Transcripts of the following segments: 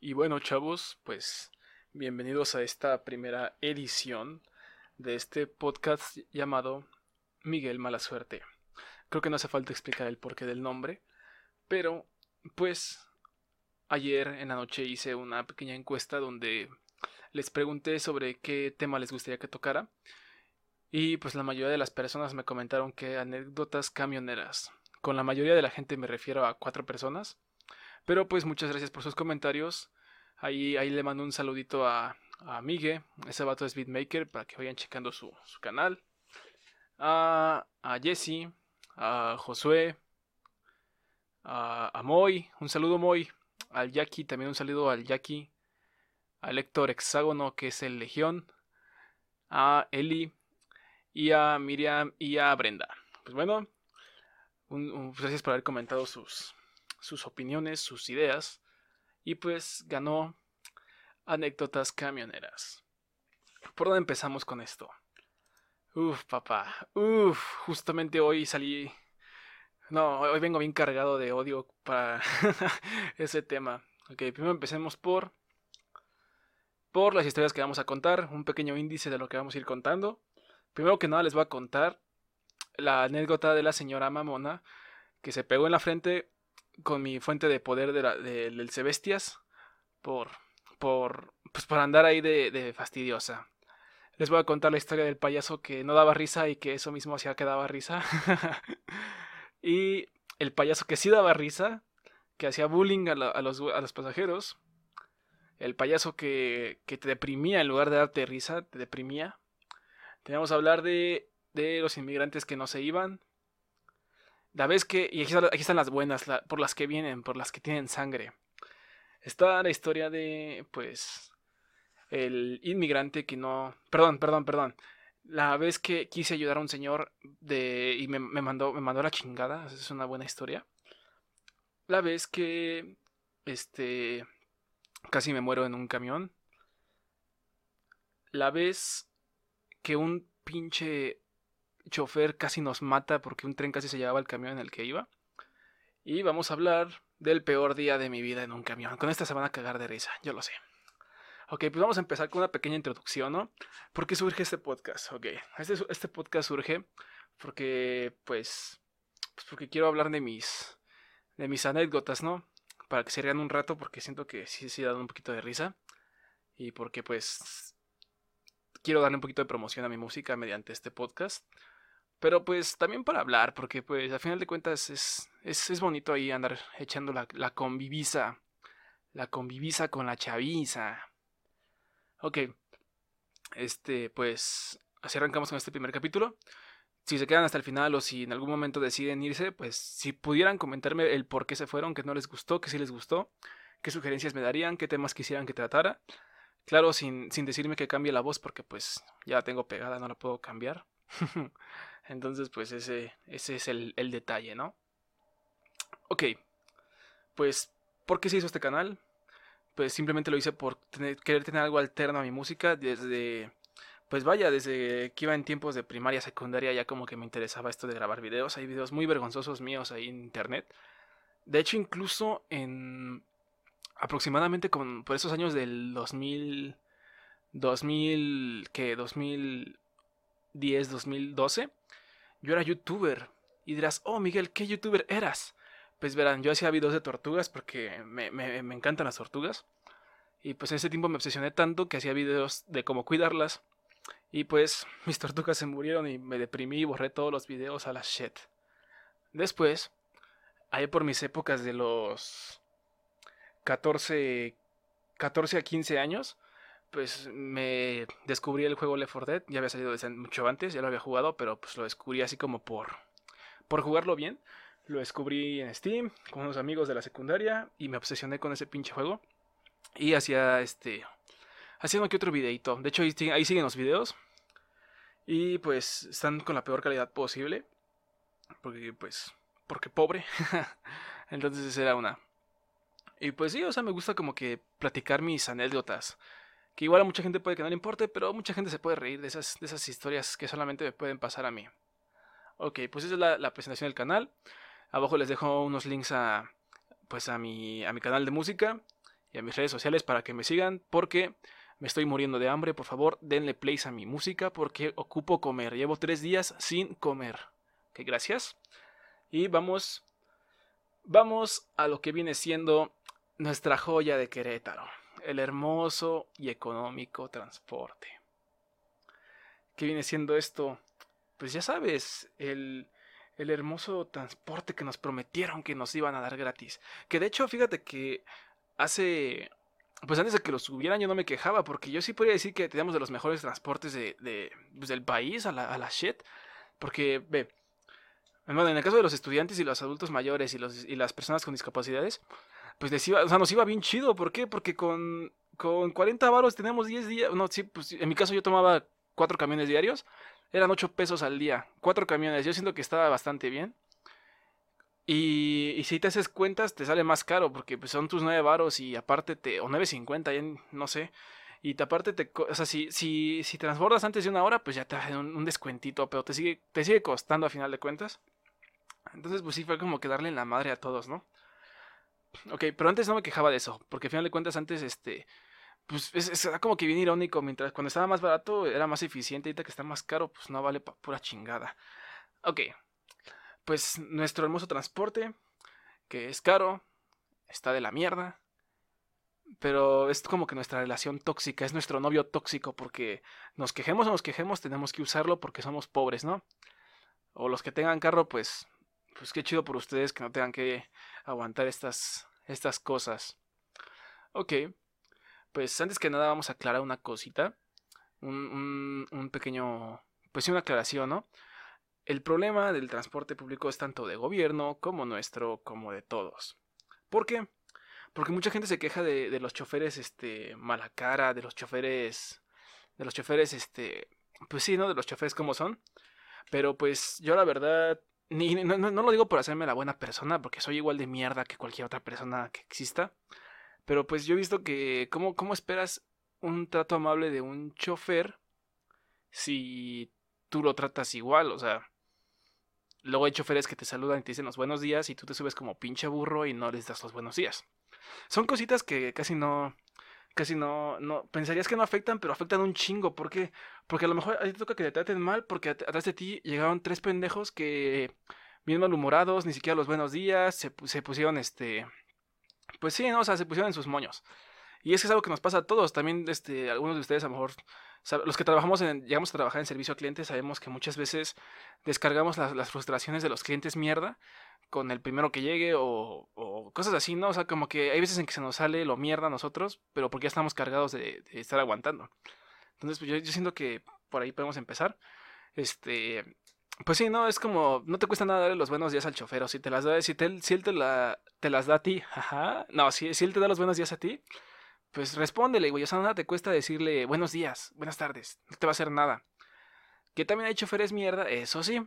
Y bueno, chavos, pues bienvenidos a esta primera edición de este podcast llamado Miguel Mala Suerte. Creo que no hace falta explicar el porqué del nombre, pero pues ayer en la noche hice una pequeña encuesta donde les pregunté sobre qué tema les gustaría que tocara y pues la mayoría de las personas me comentaron que anécdotas camioneras. Con la mayoría de la gente me refiero a cuatro personas. Pero pues muchas gracias por sus comentarios. Ahí, ahí le mando un saludito a, a Migue, ese vato es Beatmaker, para que vayan checando su, canal. A, a Jesse, a Josué, a, a Moy, un saludo Moy, al Jackie, también un saludo al Jackie, al Héctor Hexágono, que es el Legión, a Eli, y a Miriam y a Brenda. Pues bueno, pues gracias por haber comentado sus, sus opiniones, sus ideas. Y pues ganó anécdotas camioneras. ¿Por dónde empezamos con esto? Uf, papá. Uf, justamente hoy salí... No, hoy vengo bien cargado de odio para ese tema. Ok, primero empecemos por... Por las historias que vamos a contar, un pequeño índice de lo que vamos a ir contando. Primero que nada les voy a contar la anécdota de la señora Mamona que se pegó en la frente con mi fuente de poder de del Cebestias por, por, pues por andar ahí de, de, fastidiosa. Les voy a contar la historia del payaso que no daba risa y que eso mismo hacía que daba risa. y el payaso que sí daba risa, que hacía bullying a, los, a los pasajeros. El payaso que, que te deprimía en lugar de darte risa, te deprimía. Teníamos a hablar de, de los inmigrantes que no se iban. La vez que, y aquí, están las buenas, por las que vienen, por las que tienen sangre. Está la historia de, pues, el inmigrante que no, perdón, perdón, perdón. La vez que quise ayudar a un señor de, y me, me mandó, me mandó la chingada, es una buena historia. La vez que, este, casi me muero en un camión. La vez que un pinche chofer casi nos mata porque un tren casi se llevaba el camión en el que iba. Y vamos a hablar del peor día de mi vida en un camión. Con esta se van a cagar de risa, yo lo sé. Ok, pues vamos a empezar con una pequeña introducción, ¿no? ¿Por qué surge este podcast? Ok, este, este podcast surge porque, pues, pues, porque quiero hablar de mis, de mis anécdotas, ¿no? Para que se rían un rato porque siento que sí, sí dan un poquito de risa. Y porque, pues, quiero darle un poquito de promoción a mi música mediante este podcast. Pero pues también para hablar, porque pues a final de cuentas es, es, bonito ahí andar echando la, la convivisa. La convivisa con la chaviza. Ok. Este, pues así arrancamos con este primer capítulo. Si se quedan hasta el final o si en algún momento deciden irse, pues si pudieran comentarme el por qué se fueron, qué no les gustó, qué sí les gustó, qué sugerencias me darían, qué temas quisieran que tratara. Claro, sin, sin decirme que cambie la voz porque pues ya tengo pegada, no la puedo cambiar. Entonces pues ese, ese es el, el detalle, ¿no? Ok, pues ¿por qué se hizo este canal? Pues simplemente lo hice por querer tener algo alterno a mi música desde... Pues vaya, desde que iba en tiempos de primaria, secundaria, ya como que me interesaba esto de grabar videos. Hay videos muy vergonzosos míos ahí en internet. De hecho, incluso en aproximadamente con, por esos años del 2000, 2000, que 2010, 2012, yo era youtuber. Y dirás, oh Miguel, ¿qué youtuber eras? Pues verán, yo hacía videos de tortugas porque me, me, encantan las tortugas. Y pues en ese tiempo me obsesioné tanto que hacía videos de cómo cuidarlas. Y pues mis tortugas se murieron y me deprimí y borré todos los videos a la shit. Después, ahí por mis épocas de los 14, 14 a 15 años, pues me descubrí el juego Left 4 Dead. Ya había salido desde mucho antes, ya lo había jugado, pero pues lo descubrí así como por, por jugarlo bien. Lo descubrí en Steam con unos amigos de la secundaria y me obsesioné con ese pinche juego. Y hacía este. Haciendo que otro videito. De hecho, ahí, ahí siguen los videos. Y pues están con la peor calidad posible. Porque pues. Porque pobre. Entonces era una. Y pues sí, o sea, me gusta como que platicar mis anécdotas. Que igual a mucha gente puede que no le importe, pero mucha gente se puede reír de esas, de esas historias que solamente me pueden pasar a mí. Ok, pues esa es la, presentación del canal. Abajo les dejo unos links a, pues a mi, a mi canal de música. y a mis redes sociales para que me sigan porque me estoy muriendo de hambre. Por favor, denle play a mi música porque ocupo comer. Llevo tres días sin comer. Ok, gracias. Y vamos, vamos a lo que viene siendo nuestra joya de Querétaro. El hermoso y económico transporte. ¿Qué viene siendo esto? Pues ya sabes, el, el hermoso transporte que nos prometieron que nos iban a dar gratis. Que de hecho, fíjate que hace pues antes de que lo subieran yo no me quejaba, porque yo sí podría decir que teníamos de los mejores transportes de, pues, del país a la, a la shit. Porque, ve, en el caso de los estudiantes y los adultos mayores y, los, y las personas con discapacidades, pues les iba, o sea, nos iba bien chido. ¿Por qué? Porque con, con 40 varos tenemos 10 días. No, sí, pues en mi caso yo tomaba 4 camiones diarios. Eran 8 pesos al día. 4 camiones. Yo siento que estaba bastante bien. Y, si te haces cuentas, te sale más caro, porque pues, son tus 9 varos y aparte te. o 9.50, no sé. Y te, aparte te. O sea, si, si, si transbordas antes de una hora, pues ya te hacen un, descuentito, pero te sigue, te sigue costando a final de cuentas. Entonces, pues sí, fue como que darle la madre a todos, ¿no? Ok, pero antes no me quejaba de eso, porque a final de cuentas antes, este. Pues es, como que bien irónico, mientras cuando estaba más barato era más eficiente, ahorita que está más caro, pues no vale para pura chingada. Ok, pues nuestro hermoso transporte, que es caro, está de la mierda. Pero es como que nuestra relación tóxica, es nuestro novio tóxico, porque nos quejemos o nos quejemos, tenemos que usarlo porque somos pobres, ¿no? O los que tengan carro, pues, pues qué chido por ustedes que no tengan que aguantar estas, estas cosas. Ok, pues antes que nada vamos a aclarar una cosita, un, un, un pequeño, pues sí, una aclaración, ¿no? El problema del transporte público es tanto de gobierno como nuestro, como de todos. ¿Por qué? Porque mucha gente se queja de, los choferes, este, mala cara, de los choferes, de los choferes, este, pues sí, ¿no? De los choferes como son. Pero pues yo la verdad, ni, no, no, lo digo por hacerme la buena persona, porque soy igual de mierda que cualquier otra persona que exista. Pero pues yo he visto que, ¿cómo, cómo esperas un trato amable de un chofer si tú lo tratas igual? O sea, Luego hay choferes que te saludan y te dicen los buenos días y tú te subes como pinche burro y no les das los buenos días. Son cositas que casi no, casi no, no, pensarías que no afectan, pero afectan un chingo. ¿Por qué? Porque a lo mejor a ti te toca que te traten mal porque atrás de ti llegaron tres pendejos que, bien malhumorados, ni siquiera los buenos días, se, se pusieron este, pues sí, ¿no? O sea, se pusieron en sus moños. Y es que es algo que nos pasa a todos. También, este, algunos de ustedes a lo mejor los que trabajamos en, llegamos a trabajar en servicio a clientes sabemos que muchas veces descargamos las, frustraciones de los clientes mierda con el primero que llegue o, cosas así, ¿no? O sea, como que hay veces en que se nos sale lo mierda a nosotros, pero porque ya estamos cargados de, estar aguantando. Entonces, pues yo, yo, siento que por ahí podemos empezar. Este, pues sí, no, es como, no te cuesta nada darle los buenos días al chofer, o si te las da, si, te, si él te, la, te las da a ti, ajá, no, si, si él te da los buenos días a ti, pues respóndele, güey. O sea, nada te cuesta decirle buenos días, buenas tardes. No te va a hacer nada. Que también hay choferes mierda, eso sí.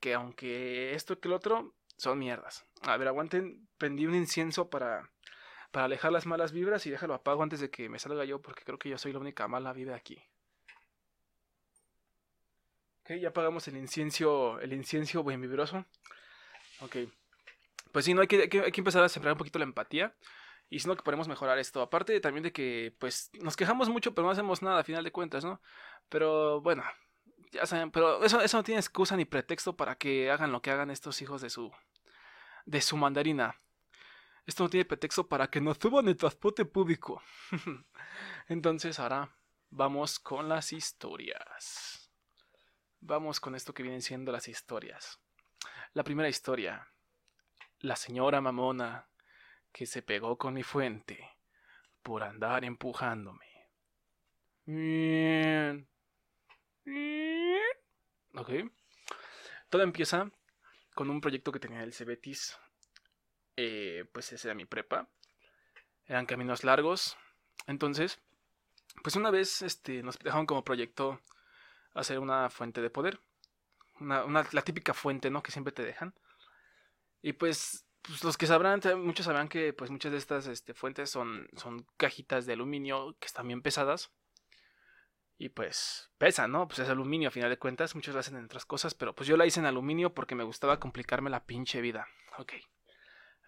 Que aunque esto que el otro son mierdas. A ver, aguanten. Prendí un incienso para, para alejar las malas vibras y déjalo apago antes de que me salga yo porque creo que yo soy la única mala vibra aquí. Ok, ya apagamos el incienso, el incienso buen vibroso. Ok. Pues sí, no hay que, hay que, hay que empezar a sembrar un poquito la empatía y sino que podemos mejorar esto. Aparte también de que, pues, nos quejamos mucho, pero no hacemos nada a final de cuentas, ¿no? Pero bueno, ya saben, pero eso, eso no tiene excusa ni pretexto para que hagan lo que hagan estos hijos de su, de su mandarina. Esto no tiene pretexto para que nos suban el transporte público. Entonces ahora vamos con las historias. Vamos con esto que vienen siendo las historias. La primera historia. La señora mamona que se pegó con mi fuente por andar empujándome. Ok. Todo empieza con un proyecto que tenía el Cebetis. Eh, pues ese era mi prepa. Eran caminos largos. Entonces, pues una vez este, nos dejaron como proyecto hacer una fuente de poder. Una, la típica fuente, ¿no? Que siempre te dejan. Y pues pues los que sabrán, muchos sabrán que pues muchas de estas este, fuentes son, cajitas de aluminio que están bien pesadas. Y pues pesan, ¿no? Pues es aluminio a final de cuentas. Muchos lo hacen en otras cosas, pero pues yo la hice en aluminio porque me gustaba complicarme la pinche vida. Ok.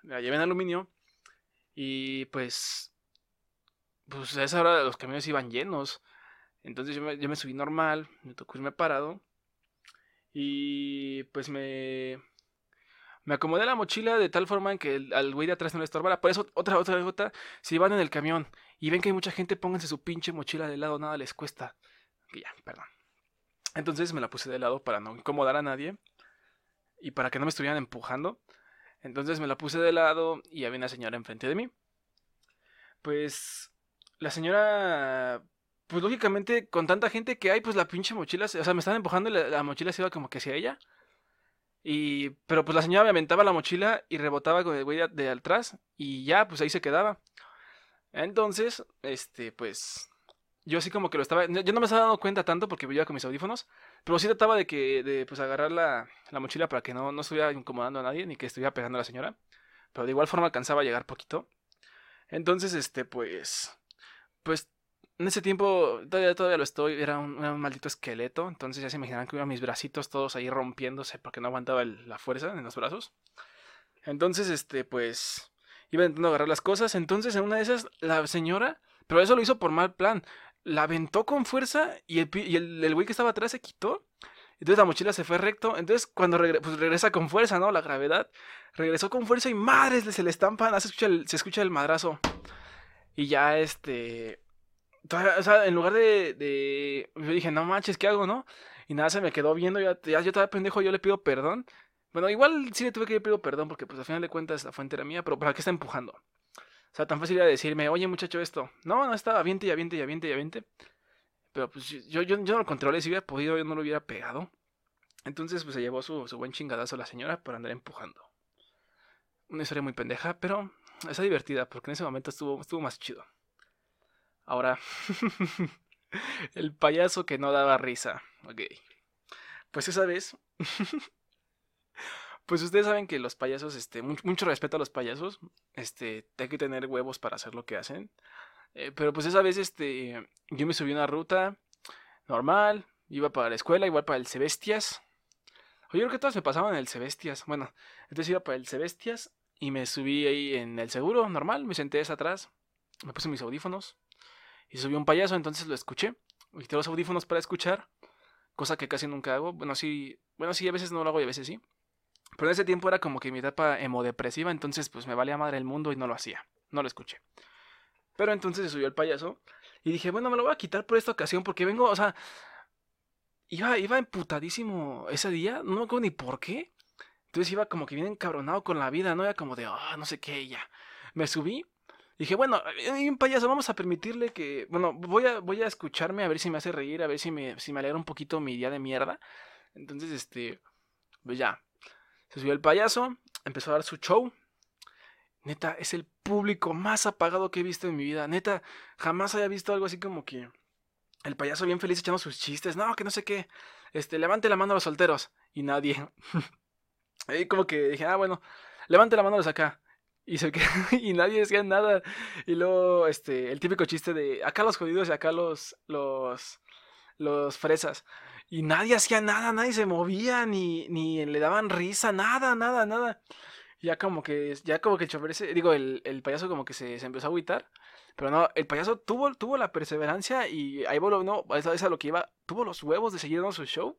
La llevé en aluminio y pues pues a esa hora los camiones iban llenos. Entonces yo me, yo me subí normal, me tocó irme parado. Y pues me, me acomodé la mochila de tal forma en que al güey de atrás no le estorbara. Por eso, otra, otra, otra, si van en el camión y ven que hay mucha gente, pónganse su pinche mochila de lado, nada les cuesta. Ya, perdón. Entonces me la puse de lado para no incomodar a nadie y para que no me estuvieran empujando. Entonces me la puse de lado y había una señora enfrente de mí. Pues la señora pues lógicamente, con tanta gente que hay, pues la pinche mochila, o sea, me estaban empujando y la, mochila se iba como que hacia ella. Y, pero pues la señora me aventaba la mochila y rebotaba con el güey de, atrás y ya, pues ahí se quedaba. Entonces, este, pues, yo así como que lo estaba, yo no me estaba dando cuenta tanto porque iba con mis audífonos, pero sí trataba de que, de pues agarrar la, la mochila para que no, no estuviera incomodando a nadie ni que estuviera pegando a la señora. Pero de igual forma alcanzaba a llegar poquito. Entonces, este, pues, pues en ese tiempo, todavía, todavía lo estoy, era un, maldito esqueleto, entonces ya se imaginarán que iban mis bracitos todos ahí rompiéndose porque no aguantaba la fuerza en los brazos. Entonces, este, pues, iba intentando agarrar las cosas, entonces en una de esas, la señora, pero eso lo hizo por mal plan, la aventó con fuerza y el, y el, güey que estaba atrás se quitó. Entonces la mochila se fue recto. Entonces cuando pues regresa con fuerza, ¿no? La gravedad. Regresó con fuerza y madres se le estampan. Se escucha el, se escucha el madrazo. Y ya este o sea, en lugar de, Yo dije, no manches, ¿qué hago, no? Y nada, se me quedó viendo. Ya yo estaba pendejo, yo le pido perdón. Bueno, igual sí le tuve que pedir perdón porque, pues, al final de cuentas, la fuente era mía, pero ¿para qué está empujando? O sea, tan fácil era decirme, oye, muchacho, esto. No, no, estaba aviente y aviente y aviente y aviente. Pero, pues, yo, yo, yo no lo controlé. Si hubiera podido, yo no lo hubiera pegado. Entonces, pues, se llevó su, su buen chingadazo la señora por andar empujando. Una historia muy pendeja, pero está divertida porque en ese momento estuvo, estuvo más chido. Ahora, el payaso que no daba risa. Ok. Pues esa vez. pues ustedes saben que los payasos, este, mucho, respeto a los payasos. Este, hay que tener huevos para hacer lo que hacen. Eh, pero pues esa vez, este, yo me subí una ruta normal. Iba para la escuela, igual para el Cebestias. Oye, creo que todas me pasaban en el Cebestias. Bueno, entonces iba para el Cebestias y me subí ahí en el seguro, normal. Me senté atrás. Me puse mis audífonos y subió un payaso, entonces lo escuché. Quité los audífonos para escuchar, cosa que casi nunca hago. Bueno, sí, bueno, sí, a veces no lo hago y a veces sí. Pero en ese tiempo era como que mi etapa hemodepresiva, entonces pues me valía madre el mundo y no lo hacía. No lo escuché. Pero entonces se subió el payaso y dije, bueno, me lo voy a quitar por esta ocasión porque vengo, o sea, iba, iba emputadísimo ese día, no me acuerdo ni por qué. Entonces iba como que bien encabronado con la vida, ¿no? Era como de, ah, no sé qué, ya. Me subí Dije, bueno, hay un payaso, vamos a permitirle que. Bueno, voy a, voy a escucharme a ver si me hace reír, a ver si me, si me alegra un poquito mi día de mierda. Entonces, este. Pues ya. Se subió el payaso, empezó a dar su show. Neta, es el público más apagado que he visto en mi vida. Neta, jamás había visto algo así como que. El payaso bien feliz echando sus chistes. No, que no sé qué. Este, levante la mano a los solteros. Y nadie. Ahí como que dije, ah, bueno, levante la mano a los acá. Y, se y nadie decía nada. Y luego, este, el típico chiste de acá los jodidos y acá los, los, los fresas. Y nadie hacía nada, nadie se movía, ni, ni le daban risa, nada, nada, nada. Ya como que, ya como que el chofer ese, digo, el, el payaso como que se, se, empezó a agüitar. Pero no, el payaso tuvo, tuvo la perseverancia y ahí volvió, no, esa es a lo que iba, tuvo los huevos de seguir dando su show.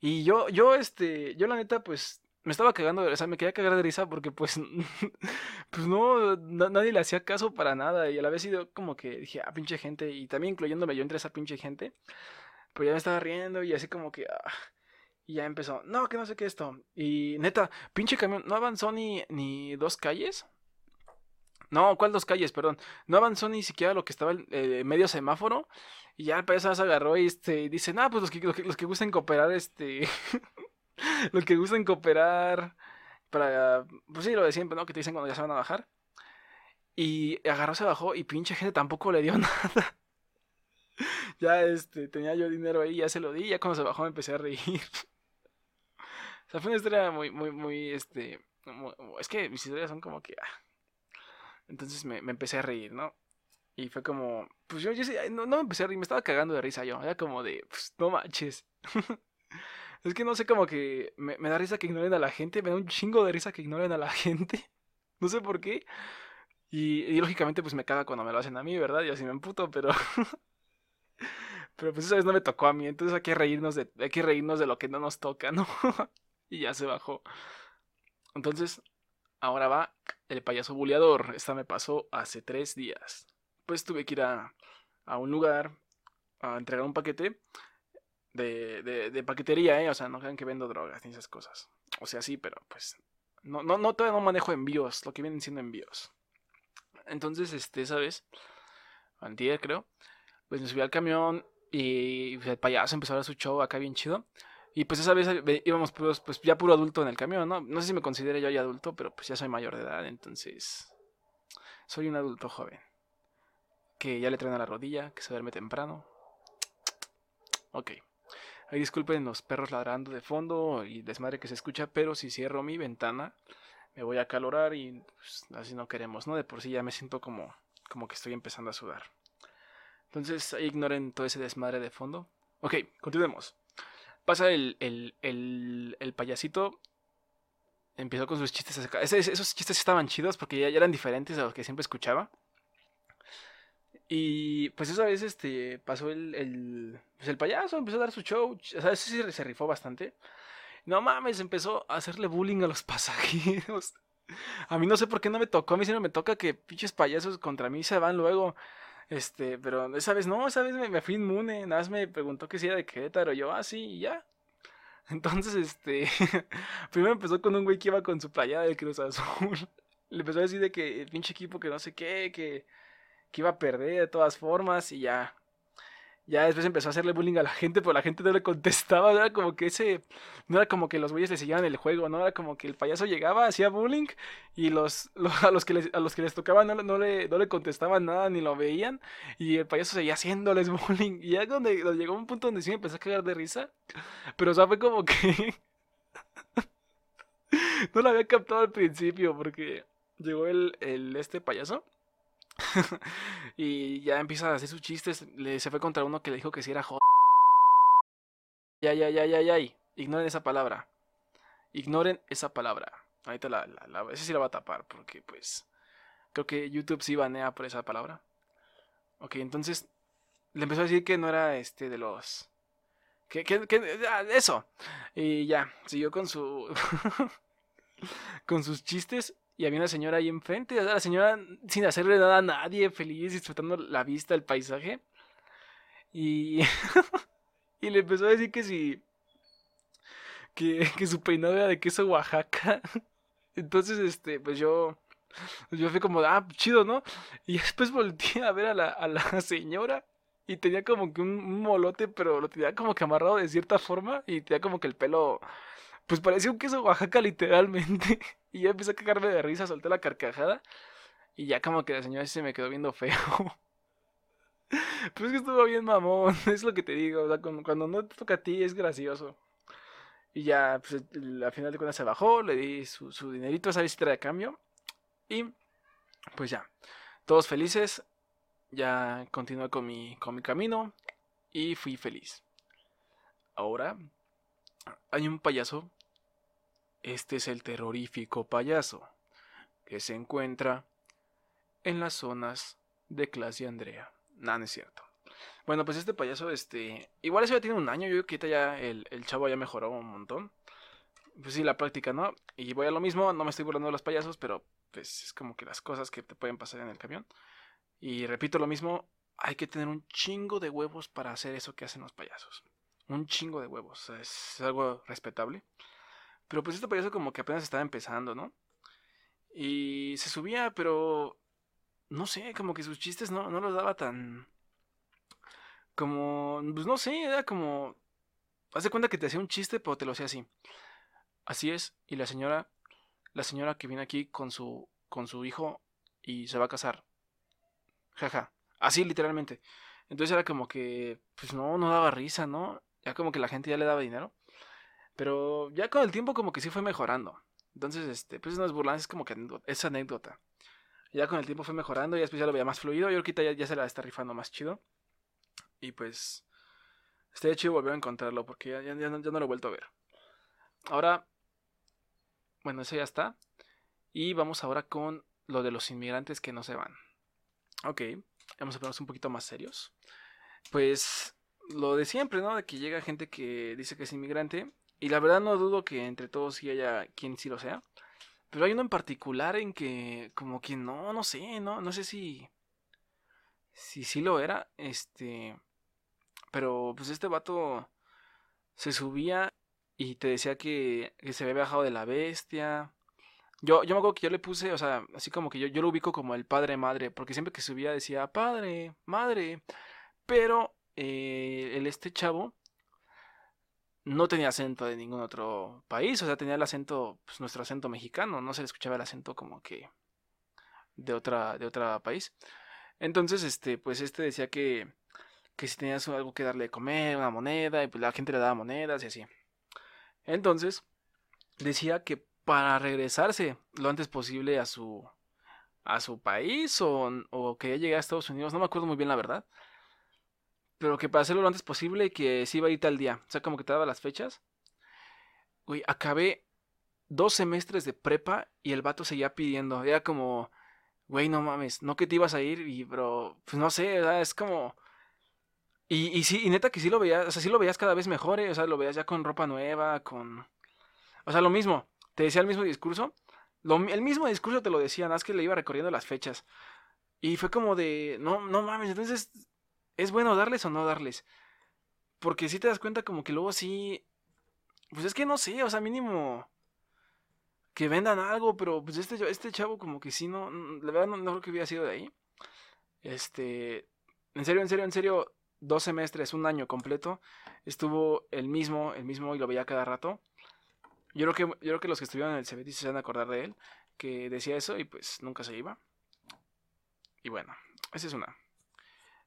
Y yo, yo, este, yo la neta, pues, me estaba cagando, o sea, me quería cagar de risa porque pues, pues no, nadie le hacía caso para nada y a la vez como que dije, ah, pinche gente, y también incluyéndome yo entre esa pinche gente, pero ya me estaba riendo y así como que, ah, y ya empezó, no, que no sé qué esto, y neta, pinche camión, no avanzó ni, ni dos calles, no, ¿cuál dos calles? Perdón. No avanzó ni siquiera lo que estaba el eh, medio semáforo. Y ya el payaso se agarró y este, dice, no, pues los que, los que, los que gusten cooperar, este, los que gustan cooperar para, pues sí, lo de siempre, ¿no? Que te dicen cuando ya se van a bajar. Y agarró, se bajó y pinche gente tampoco le dio nada. ya, este, tenía yo dinero ahí, ya se lo di, ya cuando se bajó me empecé a reír. o sea, fue una historia muy, muy, muy, este, es que mis historias son como que, ah. Entonces me, me, empecé a reír, ¿no? Y fue como, pues yo, yo no, no me empecé a reír, me estaba cagando de risa yo, era como de, pues no manches. Es que no sé, como que me, da risa que ignoren a la gente, me da un chingo de risa que ignoren a la gente. No sé por qué. Y, lógicamente pues me caga cuando me lo hacen a mí, ¿verdad? Yo así me emputo, pero... pero pues esa vez no me tocó a mí, entonces hay que reírnos de, hay que reírnos de lo que no nos toca, ¿no? y ya se bajó. Entonces, ahora va el payaso buleador. Esta me pasó hace tres días. Pues tuve que ir a, a un lugar a entregar un paquete de, de, paquetería, ¿eh? O sea, no crean que vendo drogas ni esas cosas. O sea, sí, pero pues... No, no, no, todavía no manejo envíos, lo que vienen siendo envíos. Entonces, este, ¿sabes? Antier, creo. Pues me subí al camión y el payaso empezó a dar su show acá bien chido. Y pues esa vez eh, íbamos pues ya puro adulto en el camión, ¿no? No sé si me considero yo ya adulto, pero pues ya soy mayor de edad, entonces soy un adulto joven. Que ya le traen a la rodilla, que se duerme temprano. Ok. Ahí disculpen los perros ladrando de fondo y desmadre que se escucha, pero si cierro mi ventana me voy a calorar y pues, así no queremos, ¿no? De por sí ya me siento como, como que estoy empezando a sudar. Entonces ignoren todo ese desmadre de fondo. Ok, continuemos. Pasa el, el, el, el payasito. Empezó con sus chistes. esos chistes estaban chidos porque ya, eran diferentes a los que siempre escuchaba. Y pues esa vez este, pasó el, el, pues el payaso, empezó a dar su show. O sea, ese sí se rifó bastante. No mames, empezó a hacerle bullying a los pasajeros. A mí no sé por qué no me tocó, a mí no me toca que pinches payasos contra mí se van luego. Este, pero esa vez no, esa vez me, fui inmune, nada más me preguntó que si era de Querétaro, yo, ah, sí, y ya. Entonces, este, primero empezó con un güey que iba con su playada de Cruz Azul. Le empezó a decir de que el pinche equipo que no sé qué, que, que iba a perder de todas formas y ya. Ya después empezó a hacerle bullying a la gente, pero la gente no le contestaba. Era como que ese. No era como que los güeyes le seguían el juego, ¿no? Era como que el payaso llegaba, hacía bullying y los, a, los que les, a los que les tocaba no, no, le, no le contestaban nada ni lo veían. Y el payaso seguía haciéndoles bullying. Y ya donde, llegó un punto donde sí me empezó a cagar de risa. Pero o sea, fue como que. no lo había captado al principio porque llegó el este payaso. y ya empieza a hacer sus chistes. Le, se fue contra uno que le dijo que si era joder. Ya, ya, ya, ya, ya. Ignoren esa palabra. Ignoren esa palabra. Ahorita la, la, la, sí la va a tapar porque pues creo que YouTube sí banea por esa palabra. Ok, entonces le empezó a decir que no era este de los... Que, que, que ah, eso. Y ya, siguió con su... con sus chistes y había una señora ahí enfrente, la señora sin hacerle nada a nadie, feliz, disfrutando la vista, el paisaje. Y, y le empezó a decir que si, que, que su peinado era de queso Oaxaca. Entonces, este, pues yo, yo fui como, ah, chido, ¿no? Y después volteé a ver a la, a la señora y tenía como que un, un, molote, pero lo tenía como que amarrado de cierta forma y tenía como que el pelo pues parecía un queso Oaxaca literalmente. Y ya empecé a cagarme de risa, solté la carcajada. Y ya como que la señora se me quedó viendo feo. Pero es que estuvo bien mamón, es lo que te digo. O sea, cuando, no te toca a ti es gracioso. Y ya, pues al final de cuentas se bajó, le di su, su dinerito, esa visita de cambio. Y pues ya, todos felices. Ya continué con mi, con mi camino y fui feliz. Ahora hay un payaso. Este es el terrorífico payaso que se encuentra en las zonas de clase Andrea. Nada, no es cierto. Bueno, pues este payaso, este. Igual eso ya tiene un año. Yo creo que ya el, chavo ya mejoró un montón. Pues sí, la práctica, ¿no? Y voy a lo mismo, no me estoy burlando de los payasos, pero pues es como que las cosas que te pueden pasar en el camión. Y repito lo mismo, hay que tener un chingo de huevos para hacer eso que hacen los payasos un chingo de huevos. es algo respetable. Pero pues este payaso como que apenas estaba empezando, ¿no? Y se subía, pero no sé, como que sus chistes no, no los daba tan... Como, pues no sé, era como... Haz de cuenta que te hacía un chiste, pero te lo hacía así. Así es, y la señora, la señora que viene aquí con su, con su hijo y se va a casar. Jaja, así literalmente. Entonces era como que, pues no, no daba risa, ¿no? Ya como que la gente ya le daba dinero. Pero ya con el tiempo como que sí fue mejorando. Entonces, este, pues no es burlando, es como que es anécdota. Ya con el tiempo fue mejorando y después ya lo veía más fluido. Y ahorita ya, ya se la está rifando más chido. Y pues, estaría chido volver a encontrarlo porque ya, ya, no, lo he vuelto a ver. Ahora, bueno, eso ya está. Y vamos ahora con lo de los inmigrantes que no se van. Ok, vamos a ponernos un poquito más serios. Pues lo de siempre, ¿no? De que llega gente que dice que es inmigrante. Y la verdad no dudo que entre todos sí haya quien sí lo sea. Pero hay uno en particular en que como que no, no sé, no, no sé si... Si sí lo era, este... Pero pues este vato se subía y te decía que, que se había bajado de la bestia. Yo, yo me acuerdo que yo le puse, o sea, así como que yo, yo lo ubico como el padre madre, porque siempre que subía decía padre, madre. Pero eh, el este chavo no tenía acento de ningún otro país, o sea, tenía el acento, pues nuestro acento mexicano, no se le escuchaba el acento como que de otra, de otro país. Entonces, este, pues este decía que, que si tenías algo que darle de comer, una moneda, y pues la gente le daba monedas y así. Entonces, decía que para regresarse lo antes posible a su, a su país o, o que ya a Estados Unidos, no me acuerdo muy bien la verdad, pero que para hacerlo lo antes posible que sí iba a ir tal día. O sea, como que te daba las fechas. Güey, acabé dos semestres de prepa y el vato seguía pidiendo. Era como, güey, no mames, no que te ibas a ir, y, pero, pues no sé, es como... Y, y sí, y neta que sí lo veías, o sea, sí lo veías cada vez mejor, ¿eh? o sea, lo veías ya con ropa nueva, con... O sea, lo mismo, te decía el mismo discurso, el mismo discurso te lo decía, nada más que le iba recorriendo las fechas. Y fue como de, no, no mames, entonces ¿Es bueno darles o no darles? Porque si te das cuenta como que luego sí... Pues es que no sé, o sea, mínimo... Que vendan algo, pero pues este, este chavo como que sí, no... La verdad no, creo que hubiera sido de ahí. Este... En serio, en serio, en serio, dos semestres, un año completo, estuvo el mismo, el mismo y lo veía cada rato. Yo creo que, yo creo que los que estuvieron en el CBT se van a acordar de él, que decía eso y pues nunca se iba. Y bueno, esa es una.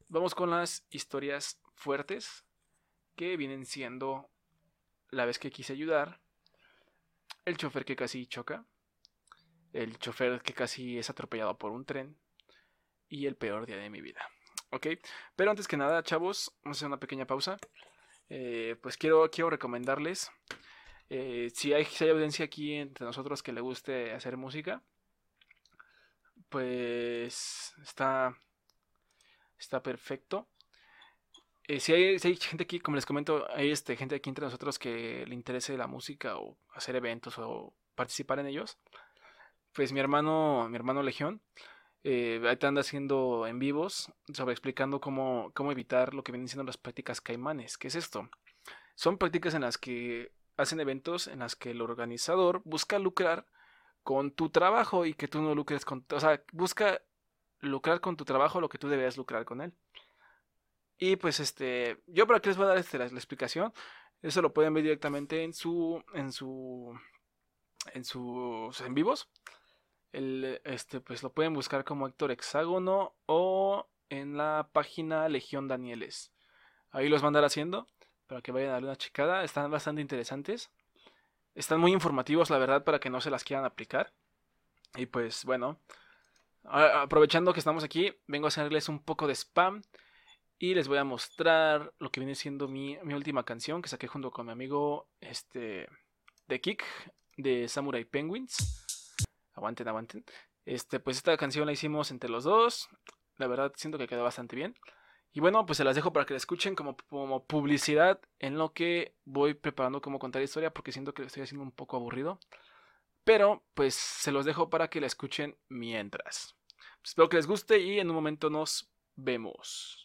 Vamos con las historias fuertes que vienen siendo la vez que quise ayudar, el chofer que casi choca, el chofer que casi es atropellado por un tren y el peor día de mi vida. ¿Ok? Pero antes que nada, chavos, vamos a hacer una pequeña pausa. Eh, pues quiero, quiero recomendarles, eh, si, hay, si hay audiencia aquí entre nosotros que le guste hacer música, pues está está perfecto. Eh, si, hay, gente aquí, como les comento, hay este, gente aquí entre nosotros que le interese la música o hacer eventos o participar en ellos, pues mi hermano, mi hermano Legión, eh, ahí te anda haciendo en vivos sobre explicando cómo, cómo evitar lo que vienen siendo las prácticas caimanes. ¿Qué es esto? Son prácticas en las que hacen eventos en las que el organizador busca lucrar con tu trabajo y que tú no lucres con... O sea, busca lucrar con tu trabajo lo que tú deberías lucrar con él. Y pues este, yo para que les voy a dar este, la, explicación, eso lo pueden ver directamente en su, en su, en sus en vivos. El, este, pues lo pueden buscar como Héctor Hexágono o en la página Legión Danieles. Ahí los van a andar haciendo para que vayan a darle una checada. Están bastante interesantes. Están muy informativos, la verdad, para que no se las quieran aplicar. Y pues bueno, aprovechando que estamos aquí, vengo a hacerles un poco de spam y les voy a mostrar lo que viene siendo mi, última canción que saqué junto con mi amigo este de Kick de Samurai Penguins. Aguanten, aguanten. Este, pues esta canción la hicimos entre los dos. La verdad siento que quedó bastante bien. Y bueno, pues se las dejo para que la escuchen como, como publicidad en lo que voy preparando cómo contar la historia porque siento que lo estoy haciendo un poco aburrido. Pero pues se los dejo para que la escuchen mientras. Espero que les guste y en un momento nos vemos.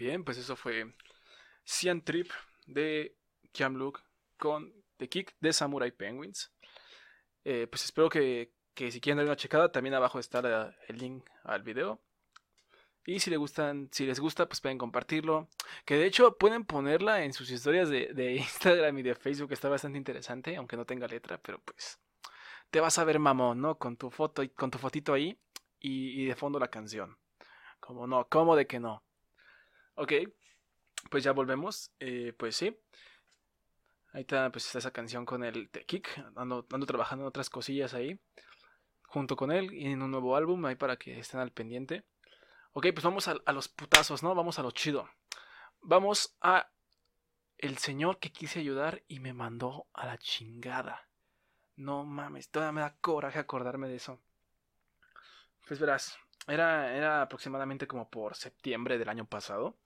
Bien, pues eso fue Cian Trip de Kiamluk con The Kick de Samurai Penguins. Eh, pues espero que, que, si quieren dar una checada, también abajo está el link al video. Y si les gustan, si les gusta, pues pueden compartirlo. Que de hecho pueden ponerla en sus historias de, Instagram y de Facebook. Está bastante interesante, aunque no tenga letra, pero pues te vas a ver mamón, ¿no? Con tu foto, con tu fotito ahí y, y de fondo la canción. Como no, ¿cómo de que no? Ok, pues ya volvemos. Eh, pues sí. Ahí está, pues esa canción con el The Kick. Ando, ando, trabajando en otras cosillas ahí. Junto con él y en un nuevo álbum ahí para que estén al pendiente. Ok, pues vamos a, a los putazos, ¿no? Vamos a lo chido. Vamos a el señor que quise ayudar y me mandó a la chingada. No mames, todavía me da coraje acordarme de eso. Pues verás, era, era aproximadamente como por septiembre del año pasado.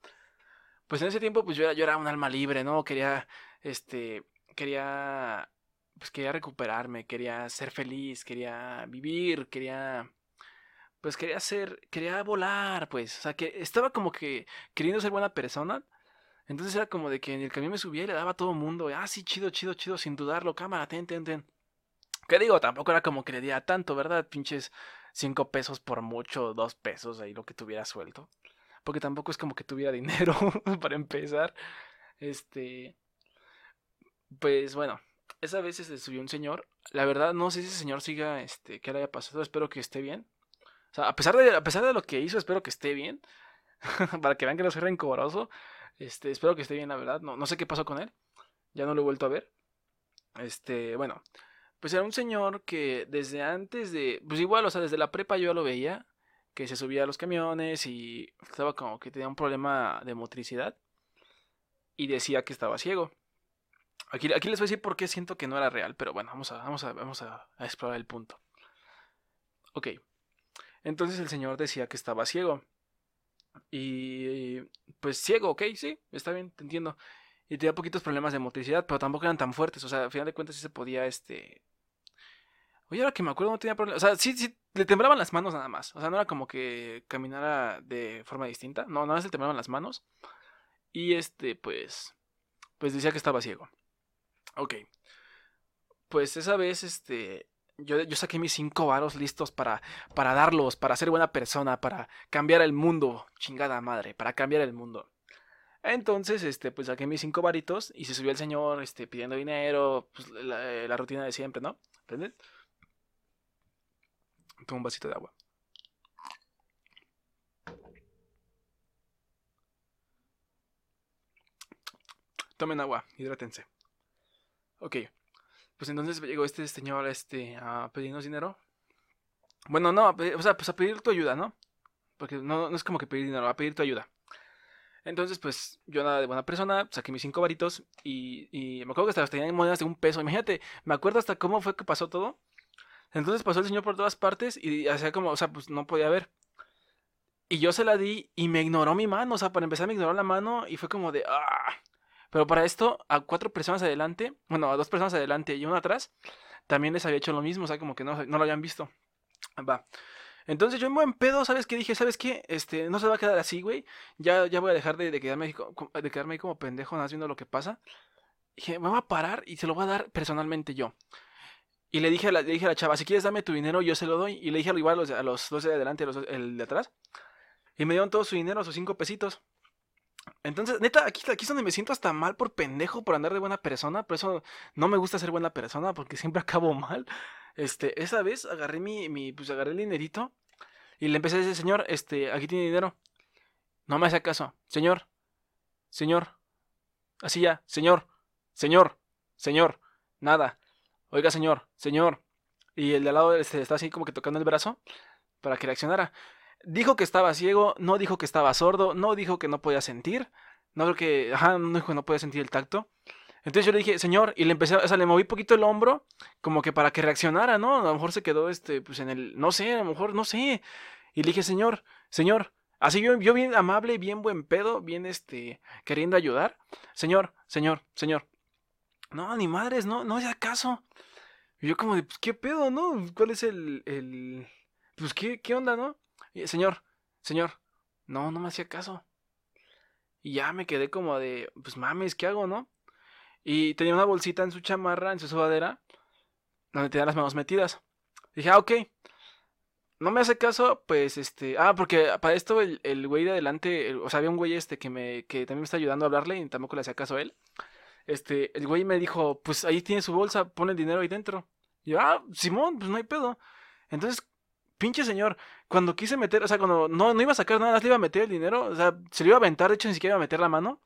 Pues en ese tiempo, pues yo era, yo era un alma libre, ¿no? Quería, este, quería, pues quería recuperarme, quería ser feliz, quería vivir, quería, pues quería ser, quería volar, pues. O sea, que estaba como que queriendo ser buena persona. Entonces era como de que en el camión me subía y le daba a todo el mundo, ah, sí, chido, chido, chido, sin dudarlo, cámara, ten, ten, ten. ¿Qué digo? Tampoco era como que le diera tanto, ¿verdad? Pinches 5 pesos por mucho, 2 pesos, ahí lo que tuviera suelto. Porque tampoco es como que tuviera dinero para empezar. Este. Pues bueno, esa vez se subió un señor. La verdad, no sé si ese señor siga, este, qué le haya pasado. Espero que esté bien. O sea, a pesar de, a pesar de lo que hizo, espero que esté bien. para que vean que no soy rencoroso. Este, espero que esté bien, la verdad. No, no sé qué pasó con él. Ya no lo he vuelto a ver. Este, bueno, pues era un señor que desde antes de, pues igual, o sea, desde la prepa yo lo veía, que se subía a los camiones y estaba como que tenía un problema de motricidad y decía que estaba ciego. Aquí, aquí les voy a decir por qué siento que no era real, pero bueno, vamos a, vamos a, vamos a, explorar el punto. Ok, entonces el señor decía que estaba ciego. Y pues ciego, ok, sí, está bien, te entiendo. Y tenía poquitos problemas de motricidad, pero tampoco eran tan fuertes. O sea, al final de cuentas sí se podía, este, Oye, ahora que me acuerdo no tenía problema. O sea, sí, sí, le temblaban las manos nada más. O sea, no era como que caminara de forma distinta. No, nada más le temblaban las manos. Y este, pues. Pues decía que estaba ciego. Ok. Pues esa vez, este. Yo, yo saqué mis cinco varos listos para, para darlos, para ser buena persona, para cambiar el mundo. Chingada madre, para cambiar el mundo. Entonces, este, pues saqué mis cinco varitos y se subió el señor, este, pidiendo dinero, pues la, la rutina de siempre, ¿no? ¿Entiendes? Tomo un vasito de agua. Tomen agua, hidrátense. Ok. Pues entonces llegó este señor este, a pedirnos dinero. Bueno, no, o sea, pues a pedir tu ayuda, ¿no? Porque no, no es como que pedir dinero, a pedir tu ayuda. Entonces, pues yo nada de buena persona, saqué mis cinco varitos y, y me acuerdo que hasta tenían monedas de un peso. Imagínate, me acuerdo hasta cómo fue que pasó todo. Entonces pasó el señor por todas partes y hacía como, o sea, pues no podía ver. Y yo se la di y me ignoró mi mano, o sea, para empezar me ignoró la mano y fue como de, ah. Pero para esto, a cuatro personas adelante, bueno, a dos personas adelante y una atrás, también les había hecho lo mismo, o sea, como que no, no lo habían visto. Va. Entonces yo en buen pedo, ¿sabes qué? Dije, ¿sabes qué? Este, no se va a quedar así, güey. Ya, ya voy a dejar de, quedarme, de quedarme ahí como pendejo, nada viendo lo que pasa. Dije, me voy a parar y se lo voy a dar personalmente yo. Y le dije, a la, le dije a la chava, si quieres dame tu dinero, yo se lo doy. Y le dije igual a los, a los dos de adelante, a los, el de atrás. Y me dieron todo su dinero, sus cinco pesitos. Entonces, neta, aquí, aquí es donde me siento hasta mal por pendejo, por andar de buena persona. Por eso no me gusta ser buena persona, porque siempre acabo mal. Este, esa vez agarré mi, mi pues agarré el dinerito. Y le empecé a decir, señor, este, aquí tiene dinero. No me hace caso. Señor, señor. Así ya, señor, señor, señor. Nada oiga señor, señor. Y el de al lado este, está así como que tocando el brazo para que reaccionara. Dijo que estaba ciego, no dijo que estaba sordo, no dijo que no podía sentir, no creo que, ajá, no dijo que no podía sentir el tacto. Entonces yo le dije, señor, y le empecé, o sea, le moví poquito el hombro, como que para que reaccionara, ¿no? A lo mejor se quedó, este, pues en el, no sé, a lo mejor, no sé. Y le dije, señor, señor, así yo, yo bien amable, bien buen pedo, bien, este, queriendo ayudar. Señor, señor, señor, no, ni madres, no, no hace caso. Y yo como de, pues, ¿qué pedo, no? ¿Cuál es el, el... Pues, ¿qué, qué onda, no? señor, señor, no, no me hacía caso. Y ya me quedé como de, pues mames, ¿qué hago, no? Y tenía una bolsita en su chamarra, en su sudadera, donde tenía las manos metidas. Dije, ah, ok. No me hace caso, pues este. Ah, porque para esto el, el güey de adelante, o sea, había un güey este que me que también me está ayudando a hablarle y tampoco le hacía caso a él. Este, el güey me dijo, pues ahí tiene su bolsa, pone el dinero ahí dentro. Y yo, ah, Simón, pues no hay pedo. Entonces, pinche señor, cuando quise meter, o sea, cuando no, no iba a sacar nada, le iba a meter el dinero, o sea, se le iba a aventar, de hecho ni siquiera iba a meter la mano.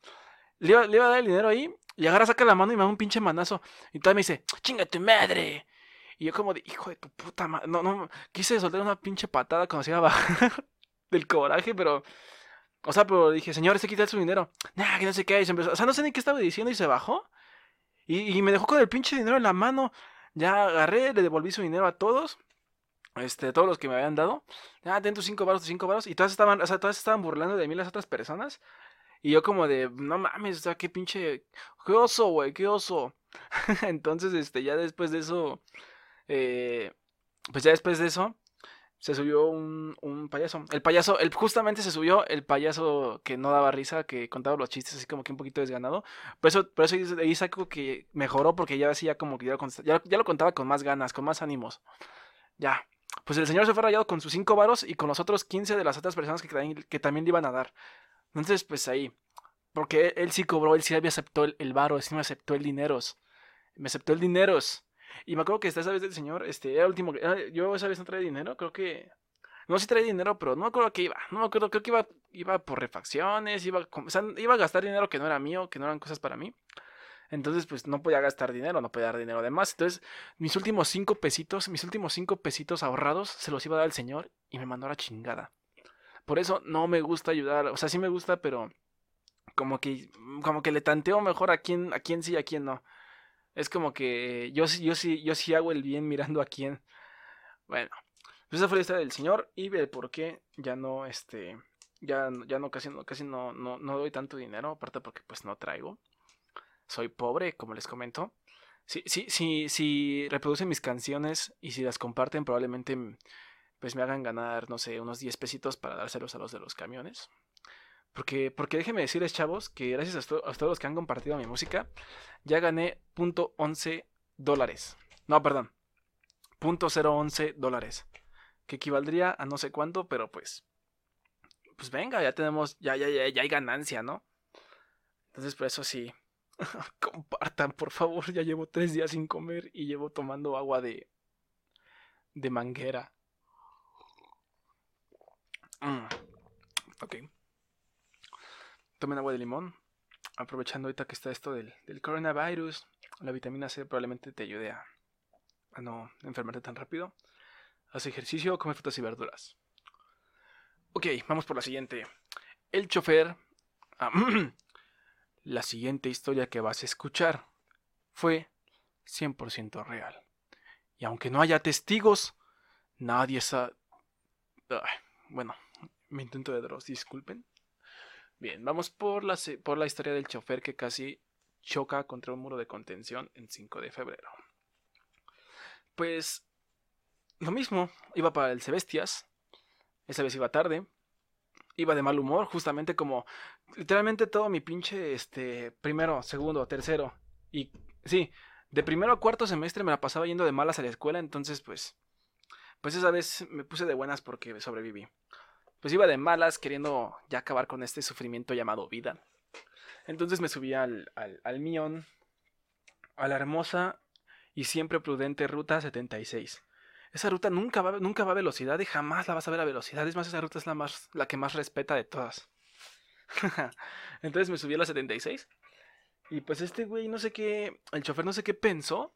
Le iba, a dar el dinero ahí, y agarra, saca la mano y me da un pinche manazo. Y todavía me dice, chinga tu madre. Y yo como de, hijo de tu puta madre. No, no, quise soltar una pinche patada cuando se iba a bajar del coraje, pero... O sea, pero dije, señor, ese quita su dinero. Nah, que no sé qué. Y se empezó, o sea, no sé ni qué estaba diciendo y se bajó. Y, y me dejó con el pinche dinero en la mano. Ya agarré, le devolví su dinero a todos. Este, todos los que me habían dado. Ah, ten tus cinco baros, tus cinco baros. Y todas estaban, o sea, todas estaban burlando de mí las otras personas. Y yo como de, no mames, o sea, qué pinche, qué oso, güey, qué oso. Entonces, este, ya después de eso, eh, pues ya después de eso, se subió un, un, payaso. El payaso, el, justamente se subió el payaso que no daba risa, que contaba los chistes así como que un poquito desganado. Por eso, por eso ahí saco que mejoró, porque ya decía como que ya lo, ya, ya lo contaba con más ganas, con más ánimos. Ya. Pues el señor se fue rayado con sus cinco varos y con los otros 15 de las otras personas que, que también le iban a dar. Entonces, pues ahí. Porque él sí cobró, él sí había aceptó el, el varo, sí me aceptó el dineros. Me aceptó el dineros. Y me acuerdo que esa vez del señor, este, era el último. yo esa vez no traía dinero, creo que. No sé si traía dinero, pero no me acuerdo a qué iba. No me acuerdo, creo que iba, iba por refacciones, iba, iba a gastar dinero que no era mío, que no eran cosas para mí. Entonces, pues no podía gastar dinero, no podía dar dinero de más. Entonces, mis últimos cinco pesitos, mis últimos cinco pesitos ahorrados, se los iba a dar al señor y me mandó a la chingada. Por eso no me gusta ayudar. O sea, sí me gusta, pero como que, como que le tanteo mejor a quién, a quién sí y a quién no. Es como que yo, yo, sí, yo sí hago el bien mirando a quién. Bueno, pues esa fue la historia del señor y el por qué ya no, este, ya, ya no, casi, no, casi no, no, no doy tanto dinero, aparte porque pues no traigo. Soy pobre, como les comento. Si, si, si, si reproducen mis canciones y si las comparten, probablemente pues me hagan ganar, no sé, unos 10 pesitos para dárselos a los de los camiones. Porque, porque déjenme decirles, chavos, que gracias a, todos los que han compartido mi música, ya gané .11 dólares. No, perdón. .011 dólares. Que equivaldría a no sé cuánto, pero pues... Pues venga, ya tenemos, ya, ya, ya, ya hay ganancia, ¿no? Entonces, por eso sí. Compartan, por favor. Ya llevo tres días sin comer y llevo tomando agua de... de manguera. Mm. Ok. Tomen agua de limón. Aprovechando ahorita que está esto del, coronavirus. La vitamina C probablemente te ayude a, no enfermarte tan rápido. Haz ejercicio, come frutas y verduras. Ok, vamos por la siguiente. El chofer. Ah, la siguiente historia que vas a escuchar fue 100% real. Y aunque no haya testigos, nadie sabe... Bueno, me intento de Dross, disculpen. Bien, vamos por la, por la historia del chofer que casi choca contra un muro de contención en 5 de febrero. Pues lo mismo, iba para el Sebestias, esa vez iba tarde, iba de mal humor, justamente como literalmente todo mi pinche, este, primero, segundo, tercero, y sí, de primero a cuarto semestre me la pasaba yendo de malas a la escuela, entonces pues, pues esa vez me puse de buenas porque sobreviví pues iba de malas queriendo ya acabar con este sufrimiento llamado vida. Entonces me subí al, al, Mion, a la hermosa y siempre prudente ruta 76. Esa ruta nunca va, nunca va a velocidad y jamás la vas a ver a velocidad. Es más, esa ruta es la, más, la que más respeta de todas. Entonces me subí a la 76. Y pues este güey, no sé qué, el chofer no sé qué pensó,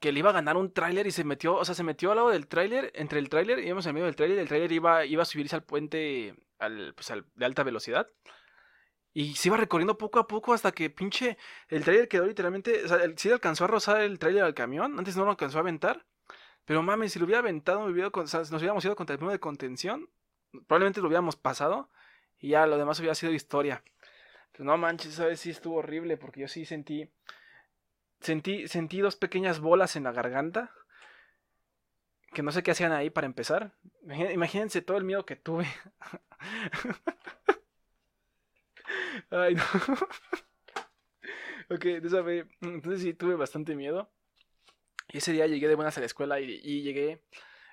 que le iba a ganar un tráiler y se metió, o sea, se metió al lado del tráiler, entre el tráiler, íbamos en medio del tráiler, el tráiler iba, iba a subirse al puente pues, al, de alta velocidad. Y se iba recorriendo poco a poco hasta que pinche el tráiler quedó literalmente, o sea, sí alcanzó a rozar el tráiler al camión, antes no lo alcanzó a aventar. Pero mames, si lo hubiera aventado, nos hubiéramos ido contra el muro de contención, probablemente lo hubiéramos pasado y ya lo demás hubiera sido historia. Pero no manches, esa vez sí estuvo horrible porque yo sí sentí Sentí, sentí dos pequeñas bolas en la garganta. Que no sé qué hacían ahí para empezar. Imagínense todo el miedo que tuve. Ay, no. ok, entonces, entonces sí tuve bastante miedo. Y ese día llegué de buenas a la escuela y, llegué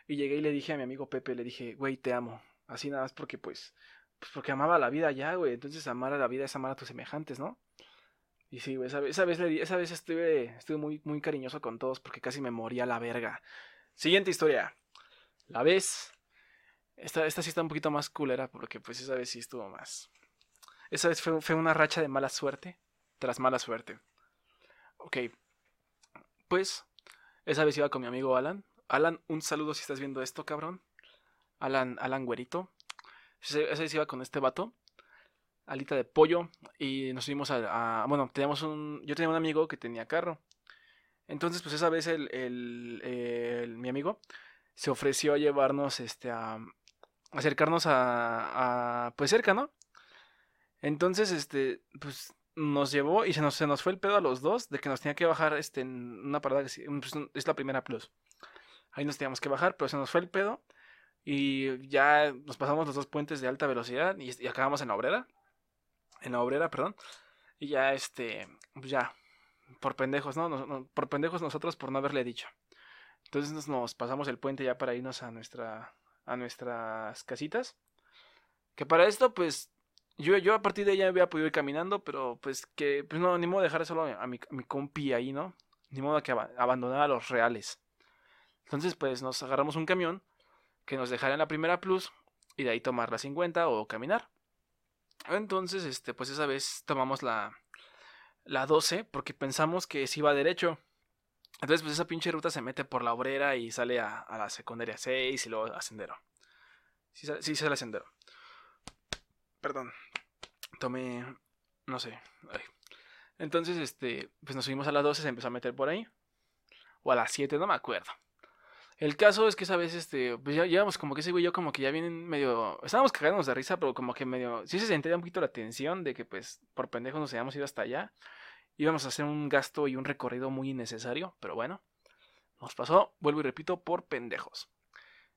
y llegué y le dije a mi amigo Pepe, le dije, güey, te amo. Así nada más porque pues, pues porque amaba la vida ya, güey. Entonces amar a la vida es amar a tus semejantes, ¿no? Y sí, esa, esa, vez, esa vez estuve, estuve muy, muy cariñoso con todos porque casi me moría la verga. Siguiente historia. La vez. Esta, esta sí está un poquito más culera porque pues esa vez sí estuvo más. Esa vez fue, fue una racha de mala suerte tras mala suerte. Ok. Pues esa vez iba con mi amigo Alan. Alan, un saludo si estás viendo esto, cabrón. Alan, Alan Güerito. Esa vez iba con este vato alita de pollo y nos subimos a, bueno, teníamos un, yo tenía un amigo que tenía carro. Entonces, pues esa vez el, el, mi amigo se ofreció a llevarnos, este, a, acercarnos a, a, pues cerca, ¿no? Entonces, este, pues nos llevó y se nos, se nos fue el pedo a los dos de que nos tenía que bajar, este, en una parada que pues, es la primera plus. Ahí nos teníamos que bajar, pero se nos fue el pedo y ya nos pasamos los dos puentes de alta velocidad y, y acabamos en la obrera en la obrera, perdón. Y ya, este, pues ya, por pendejos, ¿no? por pendejos nosotros por no haberle dicho. Entonces nos, pasamos el puente ya para irnos a nuestra, a nuestras casitas. Que para esto, pues, yo, yo a partir de ella había podido ir caminando, pero pues que, pues no, ni modo de dejar solo a mi, compi ahí, ¿no? Ni modo que abandonara a los reales. Entonces, pues nos agarramos un camión que nos dejara en la primera plus y de ahí tomar la 50 o caminar. Entonces, este, pues esa vez tomamos la, la 12 porque pensamos que se iba derecho. Entonces, pues esa pinche ruta se mete por la obrera y sale a, la secundaria 6 y luego a Sendero. Sí, sí sale a Sendero. Perdón. Tomé, no sé. Entonces, este, pues nos subimos a las 12, se empezó a meter por ahí. O a las 7, no me acuerdo. El caso es que esa vez, este, pues ya llevamos como que ese güey yo como que ya vienen medio, estábamos cagándonos de risa, pero como que medio, sí se sentía un poquito la tensión de que pues por pendejos nos habíamos ido hasta allá. Íbamos a hacer un gasto y un recorrido muy innecesario, pero bueno, nos pasó, vuelvo y repito, por pendejos.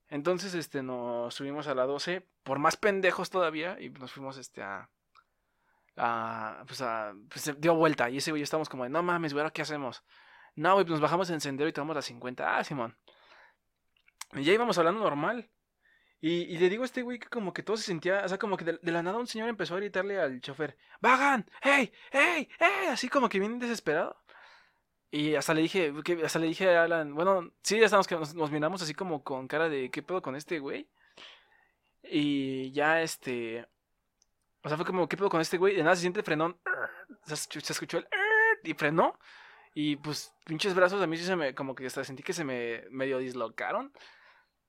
Entonces, este, nos subimos a la 12, por más pendejos todavía, y nos fuimos, este, a, a pues a, pues dio vuelta, y ese güey estamos como de, no mames, güey, ¿ahora qué hacemos? No, güey, pues nos bajamos en sendero y tomamos la 50, ah, Simón. Y ya íbamos hablando normal. Y, le digo a este güey que como que todo se sentía, o sea, como que de, la nada un señor empezó a gritarle al chofer, ¡Vagan! ¡Hey! ¡Hey! ¡Hey! Así como que bien desesperado. Y hasta le dije, hasta le dije a Alan, bueno, sí, ya estamos que nos, miramos así como con cara de, ¿qué pedo con este güey? Y ya este, o sea, fue como, ¿qué pedo con este güey? De nada se siente frenón, se escuchó el, y frenó. Y pues, pinches brazos a mí sí se me, como que hasta sentí que se me medio dislocaron.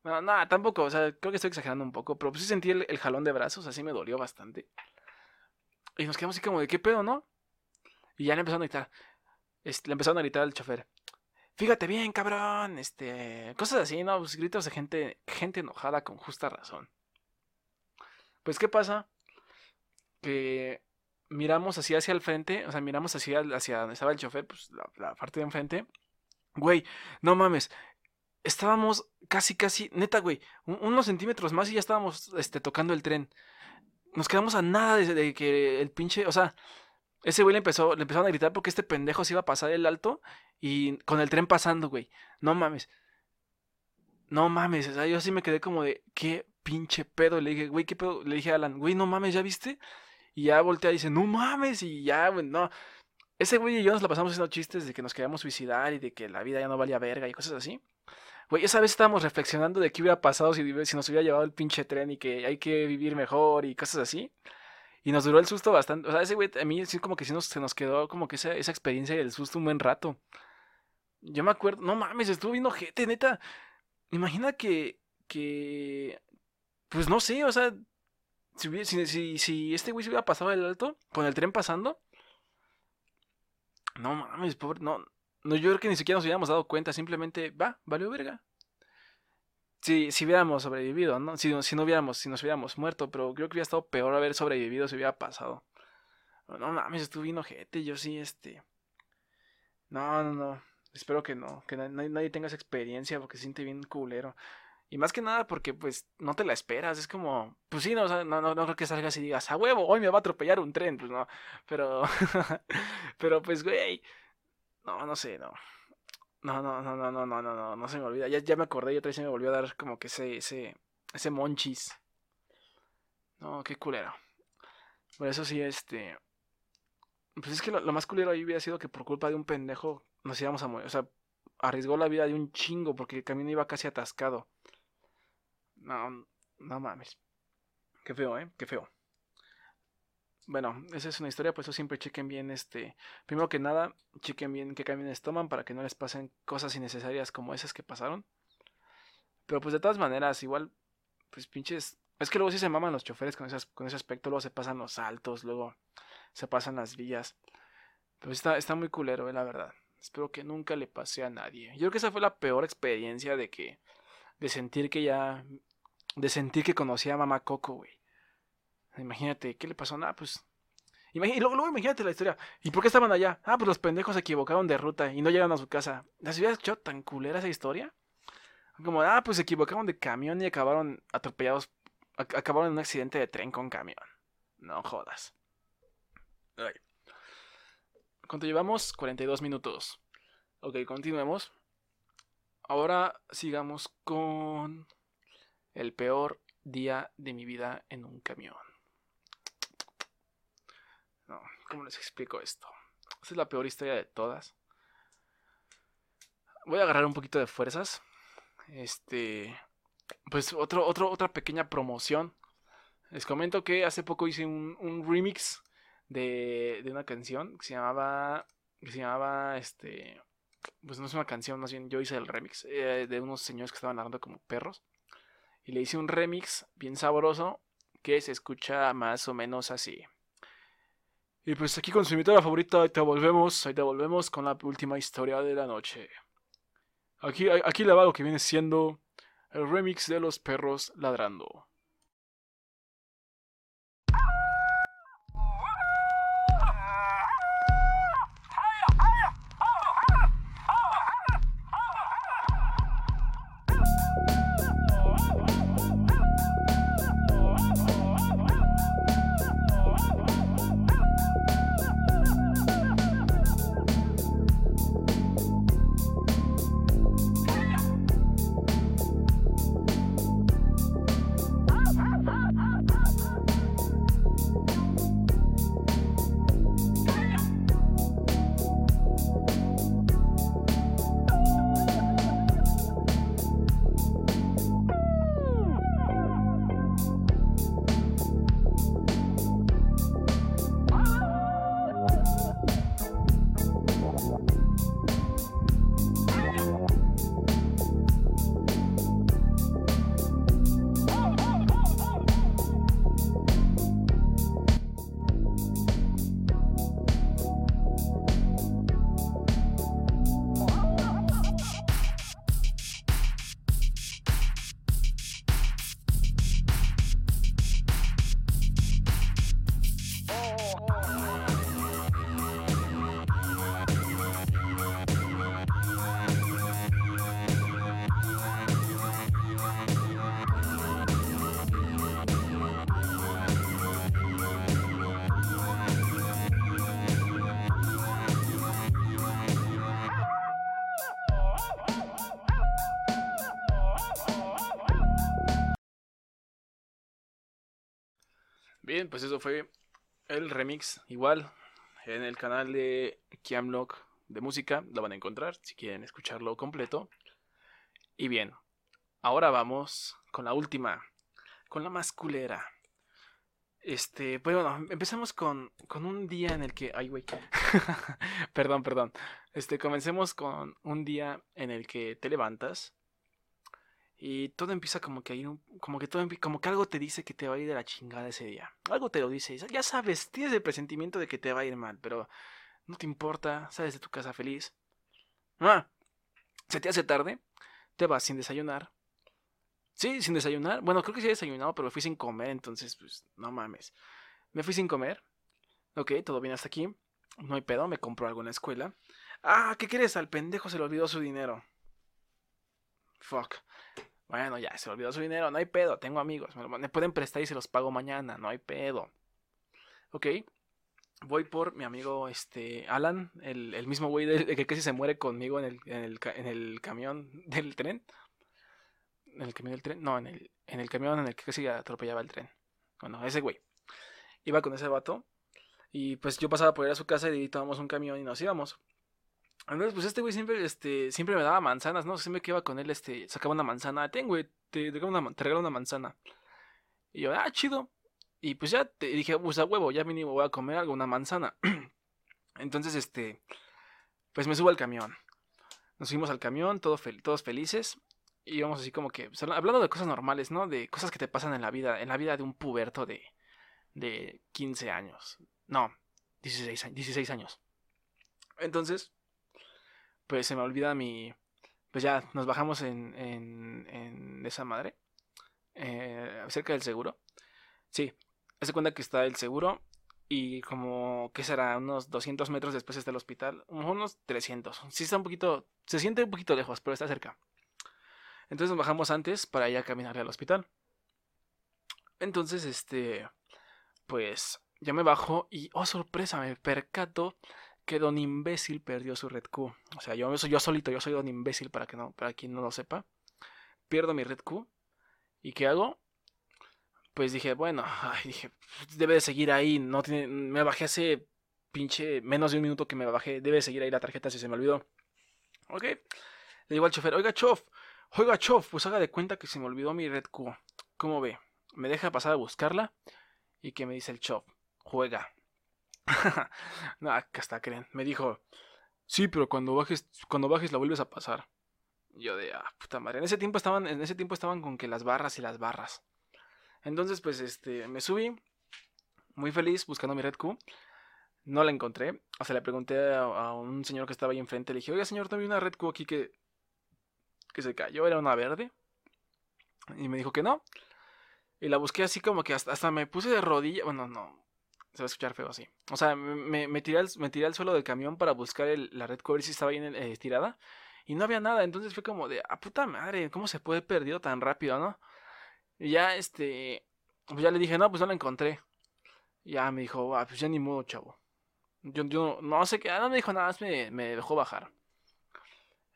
No, nada, tampoco, o sea, creo que estoy exagerando un poco, pero pues sí sentí el, jalón de brazos, así me dolió bastante. Y nos quedamos así como de, ¿qué pedo, no? Y ya le empezaron a gritar, este, le empezaron a gritar al chofer, fíjate bien, cabrón, este, cosas así, ¿no? Pues gritos de gente, gente enojada con justa razón. Pues, ¿qué pasa? Que miramos así hacia el frente, o sea, miramos hacia, hacia donde estaba el chofer, pues la, la parte de enfrente. Güey, no mames, estábamos casi, casi, neta, güey, unos centímetros más y ya estábamos este, tocando el tren. Nos quedamos a nada de, que el pinche, o sea, ese güey le empezó, le empezaron a gritar porque este pendejo se iba a pasar el alto y con el tren pasando, güey. No mames. No mames, o sea, yo así me quedé como de, ¿qué pinche pedo? Le dije, güey, ¿qué pedo? Le dije a Alan, güey, no mames, ¿ya viste? Y ya voltea y dice, no mames, y ya, güey, no. Ese güey y yo nos la pasamos haciendo chistes de que nos queríamos suicidar y de que la vida ya no valía verga y cosas así. Güey, esa vez estábamos reflexionando de qué hubiera pasado si, nos hubiera llevado el pinche tren y que hay que vivir mejor y cosas así. Y nos duró el susto bastante. O sea, ese güey, a mí sí como que sí se nos quedó como que esa, esa experiencia y el susto un buen rato. Yo me acuerdo, no mames, estuvo viendo gente, neta. Imagina que, que, pues no sé, o sea, si, si, si este güey se hubiera pasado el alto, con el tren pasando. No mames, pobre, no, no, yo creo que ni siquiera nos hubiéramos dado cuenta, simplemente, va, valió verga. Si, si hubiéramos sobrevivido, ¿no? Si, si no hubiéramos, si nos hubiéramos muerto, pero creo que hubiera estado peor haber sobrevivido si hubiera pasado. No mames, estuve bien ojete, yo sí, este. No, no, no. Espero que no, que nadie, tenga esa experiencia porque se siente bien culero. Y más que nada porque pues no te la esperas, es como, pues sí, no, no, no, no creo que salgas y digas, a huevo, hoy me va a atropellar un tren, pues no, pero, pero pues güey, no, no sé, no. No, no, no, no, no, no, no, no, no se me olvida. Ya, ya me acordé y otra vez se me volvió a dar como que ese, ese, ese monchis. No, qué culero. Por eso sí, este. Pues es que lo, más culero ahí hubiera sido que por culpa de un pendejo nos íbamos a morir. O sea, arriesgó la vida de un chingo porque el camino iba casi atascado. No, no mames. Qué feo, ¿eh? Qué feo. Bueno, esa es una historia, pues eso siempre chequen bien, este, primero que nada, chequen bien qué camiones toman para que no les pasen cosas innecesarias como esas que pasaron. Pero pues de todas maneras, igual, pues pinches, es que luego sí se maman los choferes con, con ese aspecto, luego se pasan los saltos, luego se pasan las vías. Pero está, está muy culero, eh, la verdad. Espero que nunca le pase a nadie. Yo creo que esa fue la peor experiencia de que, de sentir que ya, de sentir que conocía a mamá Coco, güey. Imagínate, ¿qué le pasó? Nada, pues. y luego, imagínate la historia. ¿Y por qué estaban allá? Ah, pues los pendejos se equivocaron de ruta y no llegaron a su casa. ¿Las hubieras hecho tan culera esa historia? Como, ah, pues se equivocaron de camión y acabaron atropellados. acabaron en un accidente de tren con camión. No jodas. ¿Cuánto llevamos? 42 minutos. Ok, continuemos. Ahora sigamos con el peor día de mi vida en un camión. No, ¿cómo les explico esto? Esta es la peor historia de todas. Voy a agarrar un poquito de fuerzas. Este. Pues otro, otro, otra pequeña promoción. Les comento que hace poco hice un, remix de, de, una canción que se llamaba. Que se llamaba. Este. Pues no es una canción, más bien yo hice el remix. Eh, de unos señores que estaban hablando como perros. Y le hice un remix bien sabroso. Que se escucha más o menos así. Y pues aquí con su invitada favorita, ahí te volvemos, ahí te volvemos con la última historia de la noche. Aquí, aquí le va lo que viene siendo el remix de los perros ladrando. Pues eso fue el remix. Igual en el canal de Kiamlock de música lo van a encontrar si quieren escucharlo completo. Y bien, ahora vamos con la última, con la más culera. Este, pues bueno, empezamos con, con un día en el que. Ay, güey. perdón, perdón. Este, comencemos con un día en el que te levantas y todo empieza como que hay un, como que todo como que algo te dice que te va a ir de la chingada ese día. Algo te lo dice. Ya sabes, tienes el presentimiento de que te va a ir mal, pero no te importa, sales de tu casa feliz. Ah, se te hace tarde, te vas sin desayunar. Sí, sin desayunar. Bueno, creo que sí he desayunado, pero me fui sin comer, entonces, pues, no mames. Me fui sin comer. Ok, todo bien hasta aquí. No hay pedo, me compró algo en la escuela. Ah, ¿qué quieres? Al pendejo se le olvidó su dinero. Fuck. Bueno, ya, se olvidó su dinero, no hay pedo, tengo amigos, me, pueden prestar y se los pago mañana, no hay pedo. Ok, voy por mi amigo este Alan, el, mismo güey de, que casi se muere conmigo en el, en el, camión del tren. ¿En el camión del tren? No, en el, en el camión en el que casi atropellaba el tren. Bueno, ese güey. Iba con ese vato. Y pues yo pasaba por ir a su casa y tomábamos un camión y nos íbamos. Entonces, pues este güey siempre, este, siempre me daba manzanas, ¿no? Siempre que iba con él, este, sacaba una manzana. Ten, güey, te, una, te regalo una manzana. Y yo, ah, chido. Y pues ya te dije, pues a huevo, ya mínimo voy a comer algo, una manzana. Entonces, este, pues me subo al camión. Nos subimos al camión, todos felices. Y íbamos así como que, pues, hablando de cosas normales, ¿no? De cosas que te pasan en la vida, en la vida de un puberto de, de 15 años. No, 16, 16 años. Entonces, pues se me olvida mi... Pues ya nos bajamos en, en, en esa madre. Eh, cerca del seguro. Sí, hace cuenta que está el seguro y como, ¿qué será? Unos 200 metros después está el hospital. Unos 300. Sí está un poquito, se siente un poquito lejos, pero está cerca. Entonces nos bajamos antes para ya caminar al hospital. Entonces, este, pues ya me bajo y, oh sorpresa, me percato que Don Imbécil perdió su Red Q. O sea, yo yo solito, yo soy Don Imbécil para que no, para quien no lo sepa. Pierdo mi Red Q. ¿Y qué hago? Pues dije, bueno, dije, debe de seguir ahí. No tiene, me bajé hace pinche menos de un minuto que me bajé. Debe de seguir ahí la tarjeta si se me olvidó. Ok. Le digo al chofer, oiga, chof, oiga, chof, pues haga de cuenta que se me olvidó mi Red Q. ¿Cómo ve? Me deja pasar a buscarla. Y que me dice el chof, juega. no, acá está, creen. Me dijo, sí, pero cuando bajes, cuando bajes la vuelves a pasar. Yo de, ah, puta madre. En ese tiempo estaban, en ese tiempo estaban con que las barras y las barras. Entonces, pues, este, me subí, muy feliz, buscando mi Red Q. No la encontré. O sea, le pregunté a, un señor que estaba ahí enfrente. Le dije, oiga, señor, también una Red Q aquí que, que se cayó. Era una verde. Y me dijo que no. Y la busqué así como que hasta, hasta me puse de rodilla. Bueno, no, se va a escuchar feo así. O sea, me, me, tiré, al, me tiré al suelo del camión para buscar la red cover si estaba bien eh, estirada. Y no había nada. Entonces fue como de, ah, puta madre, ¿cómo se puede perdido tan rápido, no? Y ya, este, pues ya le dije, no, pues no la encontré. Ya me dijo, ah, pues ya ni modo, chavo. Yo, yo no sé qué, no me dijo nada más, me dejó bajar.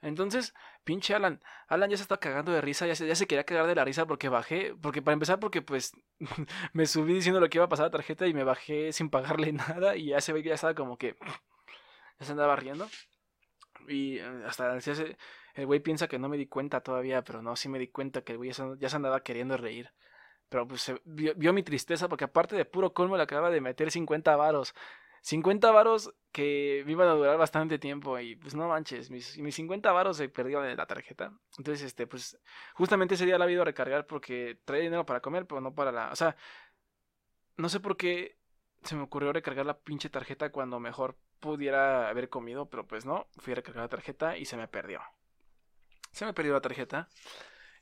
Entonces, pinche Alan, Alan ya se está cagando de risa, ya se, ya se quería cagar de la risa porque bajé, porque para empezar, porque pues me subí diciendo lo que iba a pasar a la tarjeta y me bajé sin pagarle nada y ya se ve que ya estaba como que ya se andaba riendo. Y eh, hasta el güey piensa que no me di cuenta todavía, pero no, sí me di cuenta que el güey ya se, andaba queriendo reír. Pero pues vio, vio, mi tristeza porque aparte de puro colmo le acaba de meter 50 varos. 50 varos que me iban a durar bastante tiempo y pues no manches, mis, mis 50 varos se perdieron en la tarjeta. Entonces, este, pues justamente ese día la he a recargar porque traía dinero para comer, pero no para la... O sea, no sé por qué se me ocurrió recargar la pinche tarjeta cuando mejor pudiera haber comido, pero pues no, fui a recargar la tarjeta y se me perdió. Se me perdió la tarjeta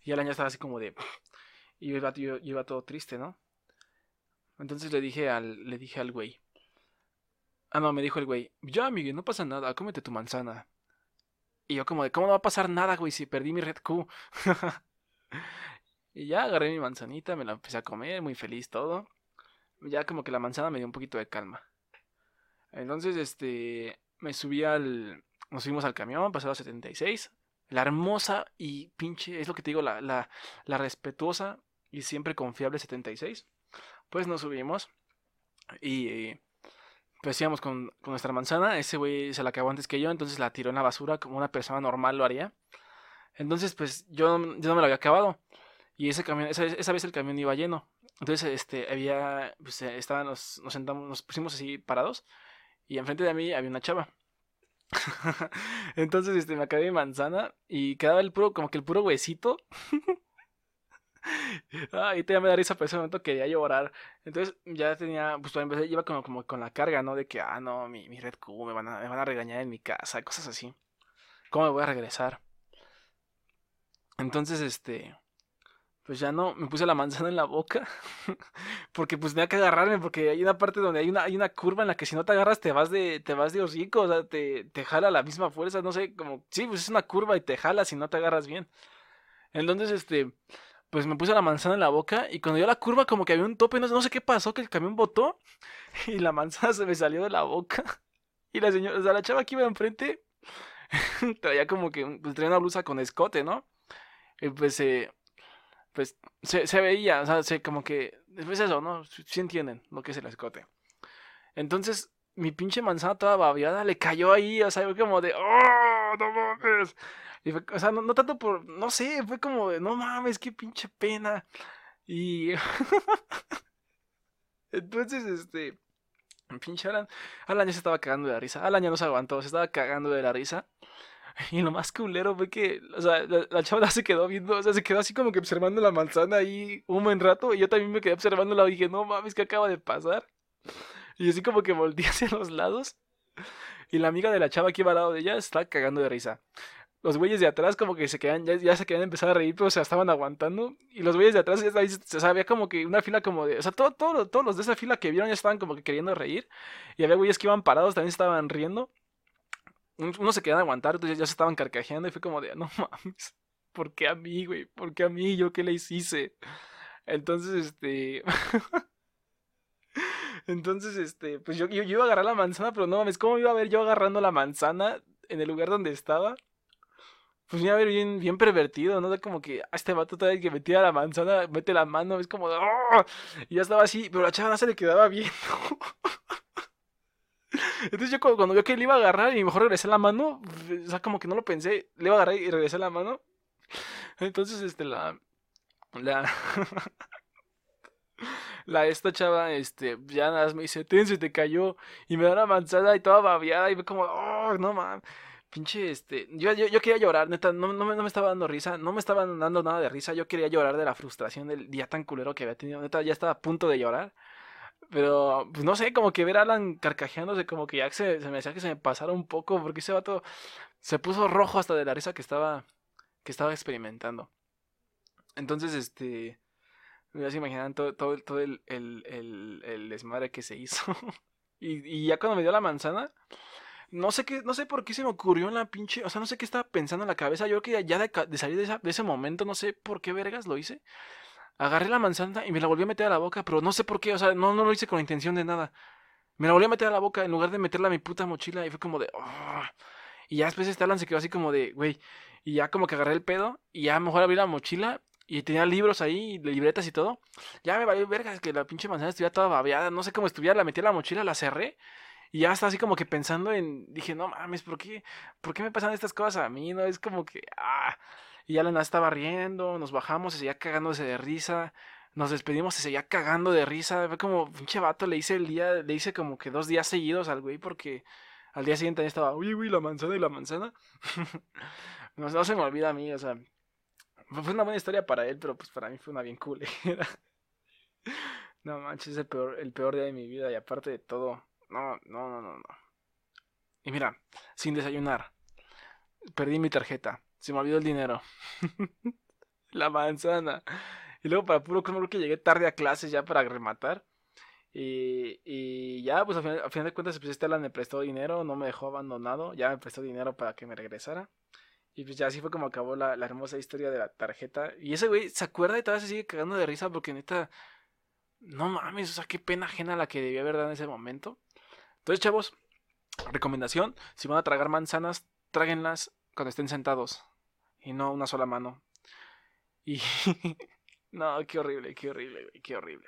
y el año estaba así como de... Y iba, iba todo triste, ¿no? Entonces le dije al, le dije al güey, Ah, no, me dijo el güey, ya, Miguel, no pasa nada, cómete tu manzana. Y yo como de, ¿cómo no va a pasar nada, güey, si perdí mi Red Q? y ya agarré mi manzanita, me la empecé a comer, muy feliz todo. Ya como que la manzana me dio un poquito de calma. Entonces, este, me subí al, nos subimos al camión, a 76. La hermosa y pinche, es lo que te digo, la, la, la respetuosa y siempre confiable 76. Pues nos subimos y pues íbamos con, nuestra manzana, ese güey se la acabó antes que yo, entonces la tiró en la basura como una persona normal lo haría. Entonces, pues yo, yo no me lo había acabado. Y ese camión, esa, esa vez el camión iba lleno. Entonces, este, había, pues eh, nos, sentamos, nos pusimos así parados. Y enfrente de mí había una chava. Entonces, este, me acabé mi manzana y quedaba el puro, como que el puro huesito. Ah, y te me da risa, pero ese momento quería llorar. Entonces ya tenía, pues empecé, iba como, como con la carga, ¿no? De que, ah, no, mi, mi Red Q, me van, a, me van a regañar en mi casa, cosas así. ¿Cómo me voy a regresar? Entonces, este, pues ya no, me puse la manzana en la boca, porque pues tenía que agarrarme, porque hay una parte donde hay una, hay una curva en la que si no te agarras te vas de, te vas de hocico, o sea, te, te jala la misma fuerza, no sé, como, sí, pues es una curva y te jala si no te agarras bien. Entonces, este, pues me puse la manzana en la boca y cuando dio la curva como que había un tope, no, no sé qué pasó, que el camión botó y la manzana se me salió de la boca. Y la señora, o sea, la chava que iba enfrente traía como que, pues traía una blusa con escote, ¿no? Y pues, eh, pues se, se, veía, o sea, se, como que, es eso, ¿no? Sí entienden lo que es el escote. Entonces, mi pinche manzana toda babiada le cayó ahí, o sea, como de, ¡oh, no mames! Y fue, o sea, no, tanto por, no sé, fue como de, no mames, qué pinche pena. Y... Entonces, este... Pinche Alan. Alan ya se estaba cagando de la risa. Alan ya no se aguantó, se estaba cagando de la risa. Y lo más culero fue que, o sea, la, la chava se quedó viendo, o sea, se quedó así como que observando la manzana ahí un buen rato. Y yo también me quedé observándola y dije, no mames, ¿qué acaba de pasar? Y así como que volteé hacia los lados. Y la amiga de la chava que iba al lado de ella estaba cagando de risa los güeyes de atrás como que se quedan, ya, se quedan empezar a reír, pero se estaban aguantando. Y los güeyes de atrás, ya se sabía como que una fila como de, o sea, todo, todo, todos los de esa fila que vieron ya estaban como que queriendo reír. Y había güeyes que iban parados, también estaban riendo. Unos se quedan a aguantar, entonces ya se estaban carcajeando y fue como de, no mames, ¿por qué a mí, güey? ¿Por qué a mí? ¿Yo qué le hice? Entonces, este... Entonces, este, pues yo, yo, yo, iba a agarrar la manzana, pero no mames, ¿cómo iba a ver yo agarrando la manzana en el lugar donde estaba? Pues iba a ver bien, bien pervertido, ¿no? como que a este vato vez que metía la manzana, mete la mano, es como, ¡Oh! y ya estaba así, pero la chava no se le quedaba bien. Entonces yo cuando vio que le iba a agarrar y mejor regresé la mano, o sea, como que no lo pensé, le iba a agarrar y regresé la mano. Entonces, este, la... La... la esta chava, este, ya nada más me dice, tense, te cayó. Y me da una manzana y toda babiada y me como, oh, no mames pinche, este, yo, yo, yo, quería llorar, neta, no, no, me, no, me, estaba dando risa, no me estaba dando nada de risa, yo quería llorar de la frustración del día tan culero que había tenido, neta, ya estaba a punto de llorar, pero, pues no sé, como que ver a Alan carcajeándose, como que ya se, se me decía que se me pasara un poco, porque ese vato se puso rojo hasta de la risa que estaba, que estaba experimentando. Entonces, este, me vas imaginar todo, todo, todo el, el, el, el desmadre que se hizo. y, y ya cuando me dio la manzana, no sé qué, no sé por qué se me ocurrió en la pinche, o sea, no sé qué estaba pensando en la cabeza. Yo creo que ya de, salir de, de, ese momento, no sé por qué vergas lo hice. Agarré la manzana y me la volví a meter a la boca, pero no sé por qué, o sea, no, no lo hice con intención de nada. Me la volví a meter a la boca en lugar de meterla a mi puta mochila y fue como de, oh". Y ya después Alan se quedó así como de, güey, y ya como que agarré el pedo y ya mejor abrí la mochila y tenía libros ahí, libretas y todo. Ya me valió vergas que la pinche manzana estuviera toda babeada, no sé cómo estuviera, la metí a la mochila, la cerré y ya estaba así como que pensando en, dije, no mames, ¿por qué, ¿por qué me pasan estas cosas a mí? No, es como que, ah. Y ya la estaba riendo, nos bajamos, se seguía cagándose de risa, nos despedimos, se seguía cagando de risa. Fue como, pinche vato, le hice el día, le hice como que dos días seguidos al güey porque al día siguiente estaba, uy, uy, la manzana y la manzana. no, no, se me olvida a mí, o sea, fue una buena historia para él, pero pues para mí fue una bien cool. no manches, es el peor, el peor día de mi vida y aparte de todo, no, no, no, no, no. Y mira, sin desayunar. Perdí mi tarjeta. Se me olvidó el dinero. la manzana. Y luego para puro creo que llegué tarde a clases ya para rematar. Y, y ya, pues a final, de cuentas, pues Estela me prestó dinero, no me dejó abandonado. Ya me prestó dinero para que me regresara. Y pues ya así fue como acabó la, la hermosa historia de la tarjeta. Y ese güey se acuerda y todavía se sigue cagando de risa porque neta. No mames, o sea, qué pena ajena la que debía haber dado en ese momento. Entonces, chavos, recomendación, si van a tragar manzanas, tráguenlas cuando estén sentados y no una sola mano. Y no, qué horrible, qué horrible, qué horrible.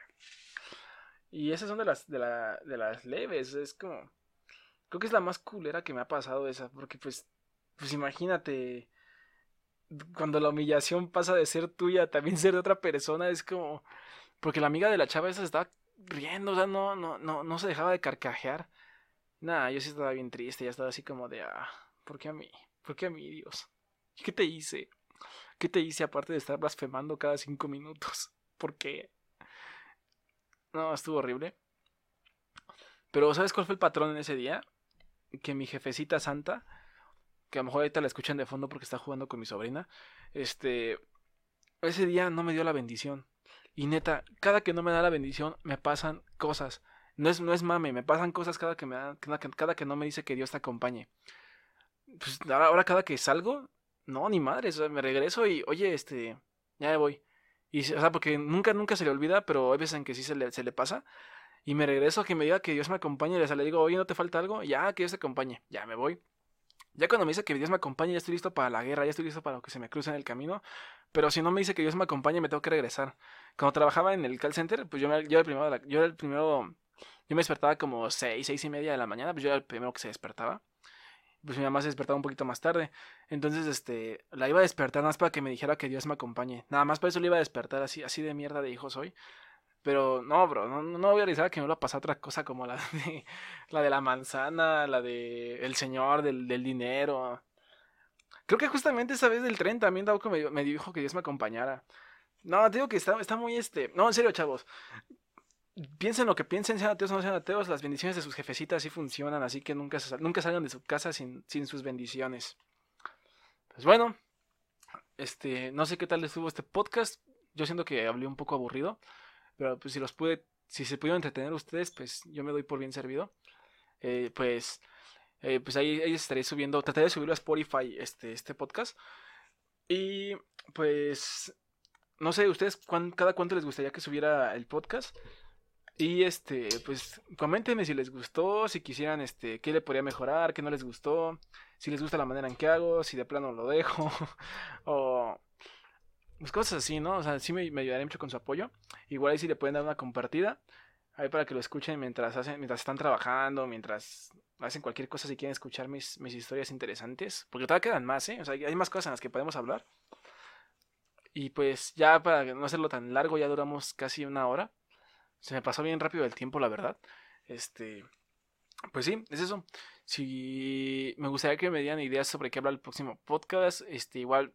Y esas son de las de, la, de las leves, es como creo que es la más culera que me ha pasado esa, porque pues pues imagínate cuando la humillación pasa de ser tuya a también ser de otra persona, es como porque la amiga de la chava esa estaba riendo, o sea, no no no no se dejaba de carcajear. Nada, yo sí estaba bien triste, ya estaba así como de, ah, ¿por qué a mí? ¿Por qué a mí, Dios? ¿Qué te hice? ¿Qué te hice aparte de estar blasfemando cada cinco minutos? ¿Por qué? No, estuvo horrible. Pero ¿sabes cuál fue el patrón en ese día? Que mi jefecita santa, que a lo mejor ahorita la escuchan de fondo porque está jugando con mi sobrina, este, ese día no me dio la bendición. Y neta, cada que no me da la bendición me pasan cosas. No es, no es mame, me pasan cosas cada que me cada, cada que no me dice que Dios te acompañe. Pues ahora, cada que salgo, no, ni madre, o sea, me regreso y, oye, este, ya me voy. Y, o sea, porque nunca, nunca se le olvida, pero hay veces en que sí se le, pasa. Y me regreso a que me diga que Dios me acompañe. Y le digo, oye, ¿no te falta algo? Ya, que Dios te acompañe. Ya me voy. Ya cuando me dice que Dios me acompañe, ya estoy listo para la guerra, ya estoy listo para lo que se me cruce en el camino. Pero si no me dice que Dios me acompañe, me tengo que regresar. Cuando trabajaba en el call center, pues yo, me, yo, el primero, yo era el primero, yo me despertaba como seis, seis y media de la mañana, pues yo era el primero que se despertaba. Pues mi mamá se despertaba un poquito más tarde. Entonces, este, la iba a despertar nada más para que me dijera que Dios me acompañe. Nada más para eso le iba a despertar así, así de mierda de hijo soy. Pero no, bro, no, no voy a realizar que me a pasar otra cosa como la de la de la manzana, la de el señor del, del dinero. Creo que justamente esa vez del tren también Dauco me, me dijo que Dios me acompañara. No, te digo que está, está muy este. No, en serio, chavos. Piensen lo que piensen, sean ateos o no sean ateos, las bendiciones de sus jefecitas sí funcionan, así que nunca, nunca salgan de su casa sin, sin sus bendiciones. Pues bueno, este, no sé qué tal estuvo este podcast. Yo siento que hablé un poco aburrido. Pero pues si los pude, si se pudieron entretener ustedes, pues yo me doy por bien servido. Eh, pues, eh, pues ahí, ahí, estaré subiendo, trataré de subirlo a Spotify este, este podcast. Y pues, no sé, ustedes cada cuánto les gustaría que subiera el podcast. Y este, pues coméntenme si les gustó, si quisieran, este, qué le podría mejorar, qué no les gustó, si les gusta la manera en que hago, si de plano lo dejo, o pues cosas así, ¿no? O sea, sí me, me ayudaría mucho con su apoyo. Igual ahí sí le pueden dar una compartida. Ahí para que lo escuchen mientras hacen, mientras están trabajando, mientras hacen cualquier cosa si quieren escuchar mis, mis historias interesantes. Porque todavía quedan más, ¿eh? O sea, hay más cosas en las que podemos hablar. Y pues ya para no hacerlo tan largo, ya duramos casi una hora. Se me pasó bien rápido el tiempo, la verdad. Este. Pues sí, es eso. Si me gustaría que me dieran ideas sobre qué hablar el próximo podcast. Este, igual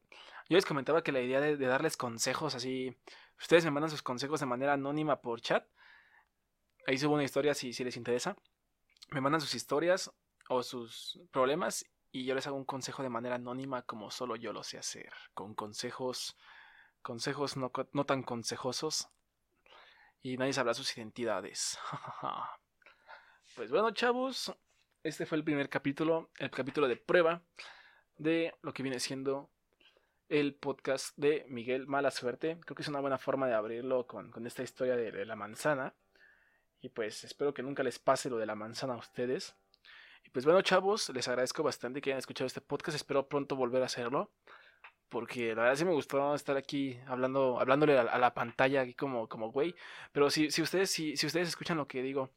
yo les comentaba que la idea de, darles consejos así, ustedes me mandan sus consejos de manera anónima por chat. Ahí subo una historia si, si les interesa. Me mandan sus historias o sus problemas y yo les hago un consejo de manera anónima como solo yo lo sé hacer. Con consejos, consejos no, no tan consejosos. Y nadie sabrá sus identidades. pues bueno, chavos, este fue el primer capítulo, el capítulo de prueba de lo que viene siendo el podcast de Miguel Mala Suerte. Creo que es una buena forma de abrirlo con, esta historia de, la manzana. Y pues espero que nunca les pase lo de la manzana a ustedes. Y pues bueno, chavos, les agradezco bastante que hayan escuchado este podcast. Espero pronto volver a hacerlo. Porque la verdad sí me gustó estar aquí hablando, hablándole a, la pantalla aquí como, como güey. Pero si, si ustedes, si, si ustedes escuchan lo que digo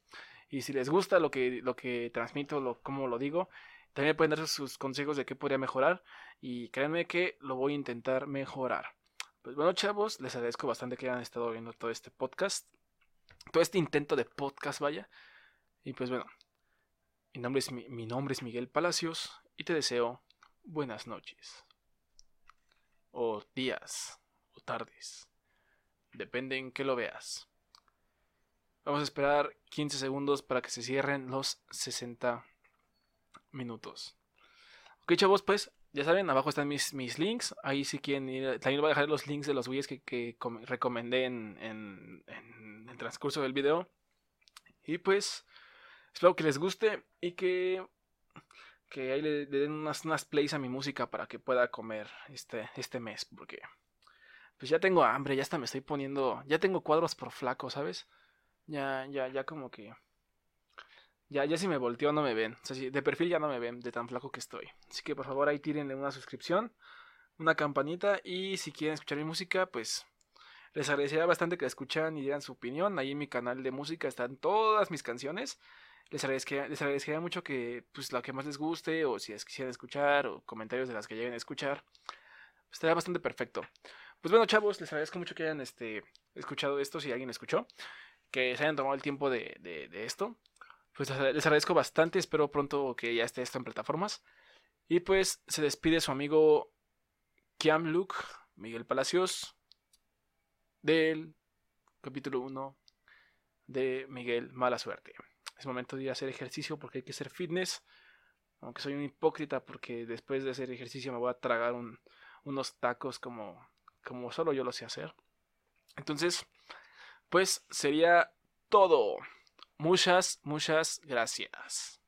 y si les gusta lo que, lo que transmito, lo, como lo digo, también pueden dar sus consejos de qué podría mejorar y créanme que lo voy a intentar mejorar. Pues bueno, chavos, les agradezco bastante que hayan estado viendo todo este podcast, todo este intento de podcast, vaya. Y pues bueno, mi nombre es, mi nombre es Miguel Palacios y te deseo buenas noches. O días, o tardes. Depende en que lo veas. Vamos a esperar 15 segundos para que se cierren los 60 minutos. Ok, chavos, pues ya saben, abajo están mis, mis links. Ahí si quieren ir, también voy a dejar los links de los güeyes que, que recomendé en, en, en, el transcurso del video. Y pues, espero que les guste y que, que ahí le, den unas, unas plays a mi música para que pueda comer este, este mes. Porque, pues ya tengo hambre, ya hasta me estoy poniendo, ya tengo cuadros por flaco, ¿sabes? Ya, ya, ya como que ya, ya si me volteo no me ven. O sea, si de perfil ya no me ven de tan flaco que estoy. Así que por favor ahí tírenle una suscripción, una campanita y si quieren escuchar mi música, pues les agradecería bastante que la escucharan y dieran su opinión. Ahí en mi canal de música están todas mis canciones. Les agradecería, les mucho que pues la que más les guste o si es quisieran escuchar o comentarios de las que lleguen a escuchar. Estaría bastante perfecto. Pues bueno, chavos, les agradezco mucho que hayan este, escuchado esto, si alguien escuchó. Que se hayan tomado el tiempo de, de, de esto pues les agradezco bastante. Espero pronto que ya esté esto en plataformas. Y pues se despide su amigo Kiam Luke, Miguel Palacios, del capítulo 1 de Miguel Mala Suerte. Es momento de a hacer ejercicio porque hay que hacer fitness. Aunque soy un hipócrita porque después de hacer ejercicio me voy a tragar unos tacos como, como solo yo lo sé hacer. Entonces, pues sería todo. Muchas, muchas gracias.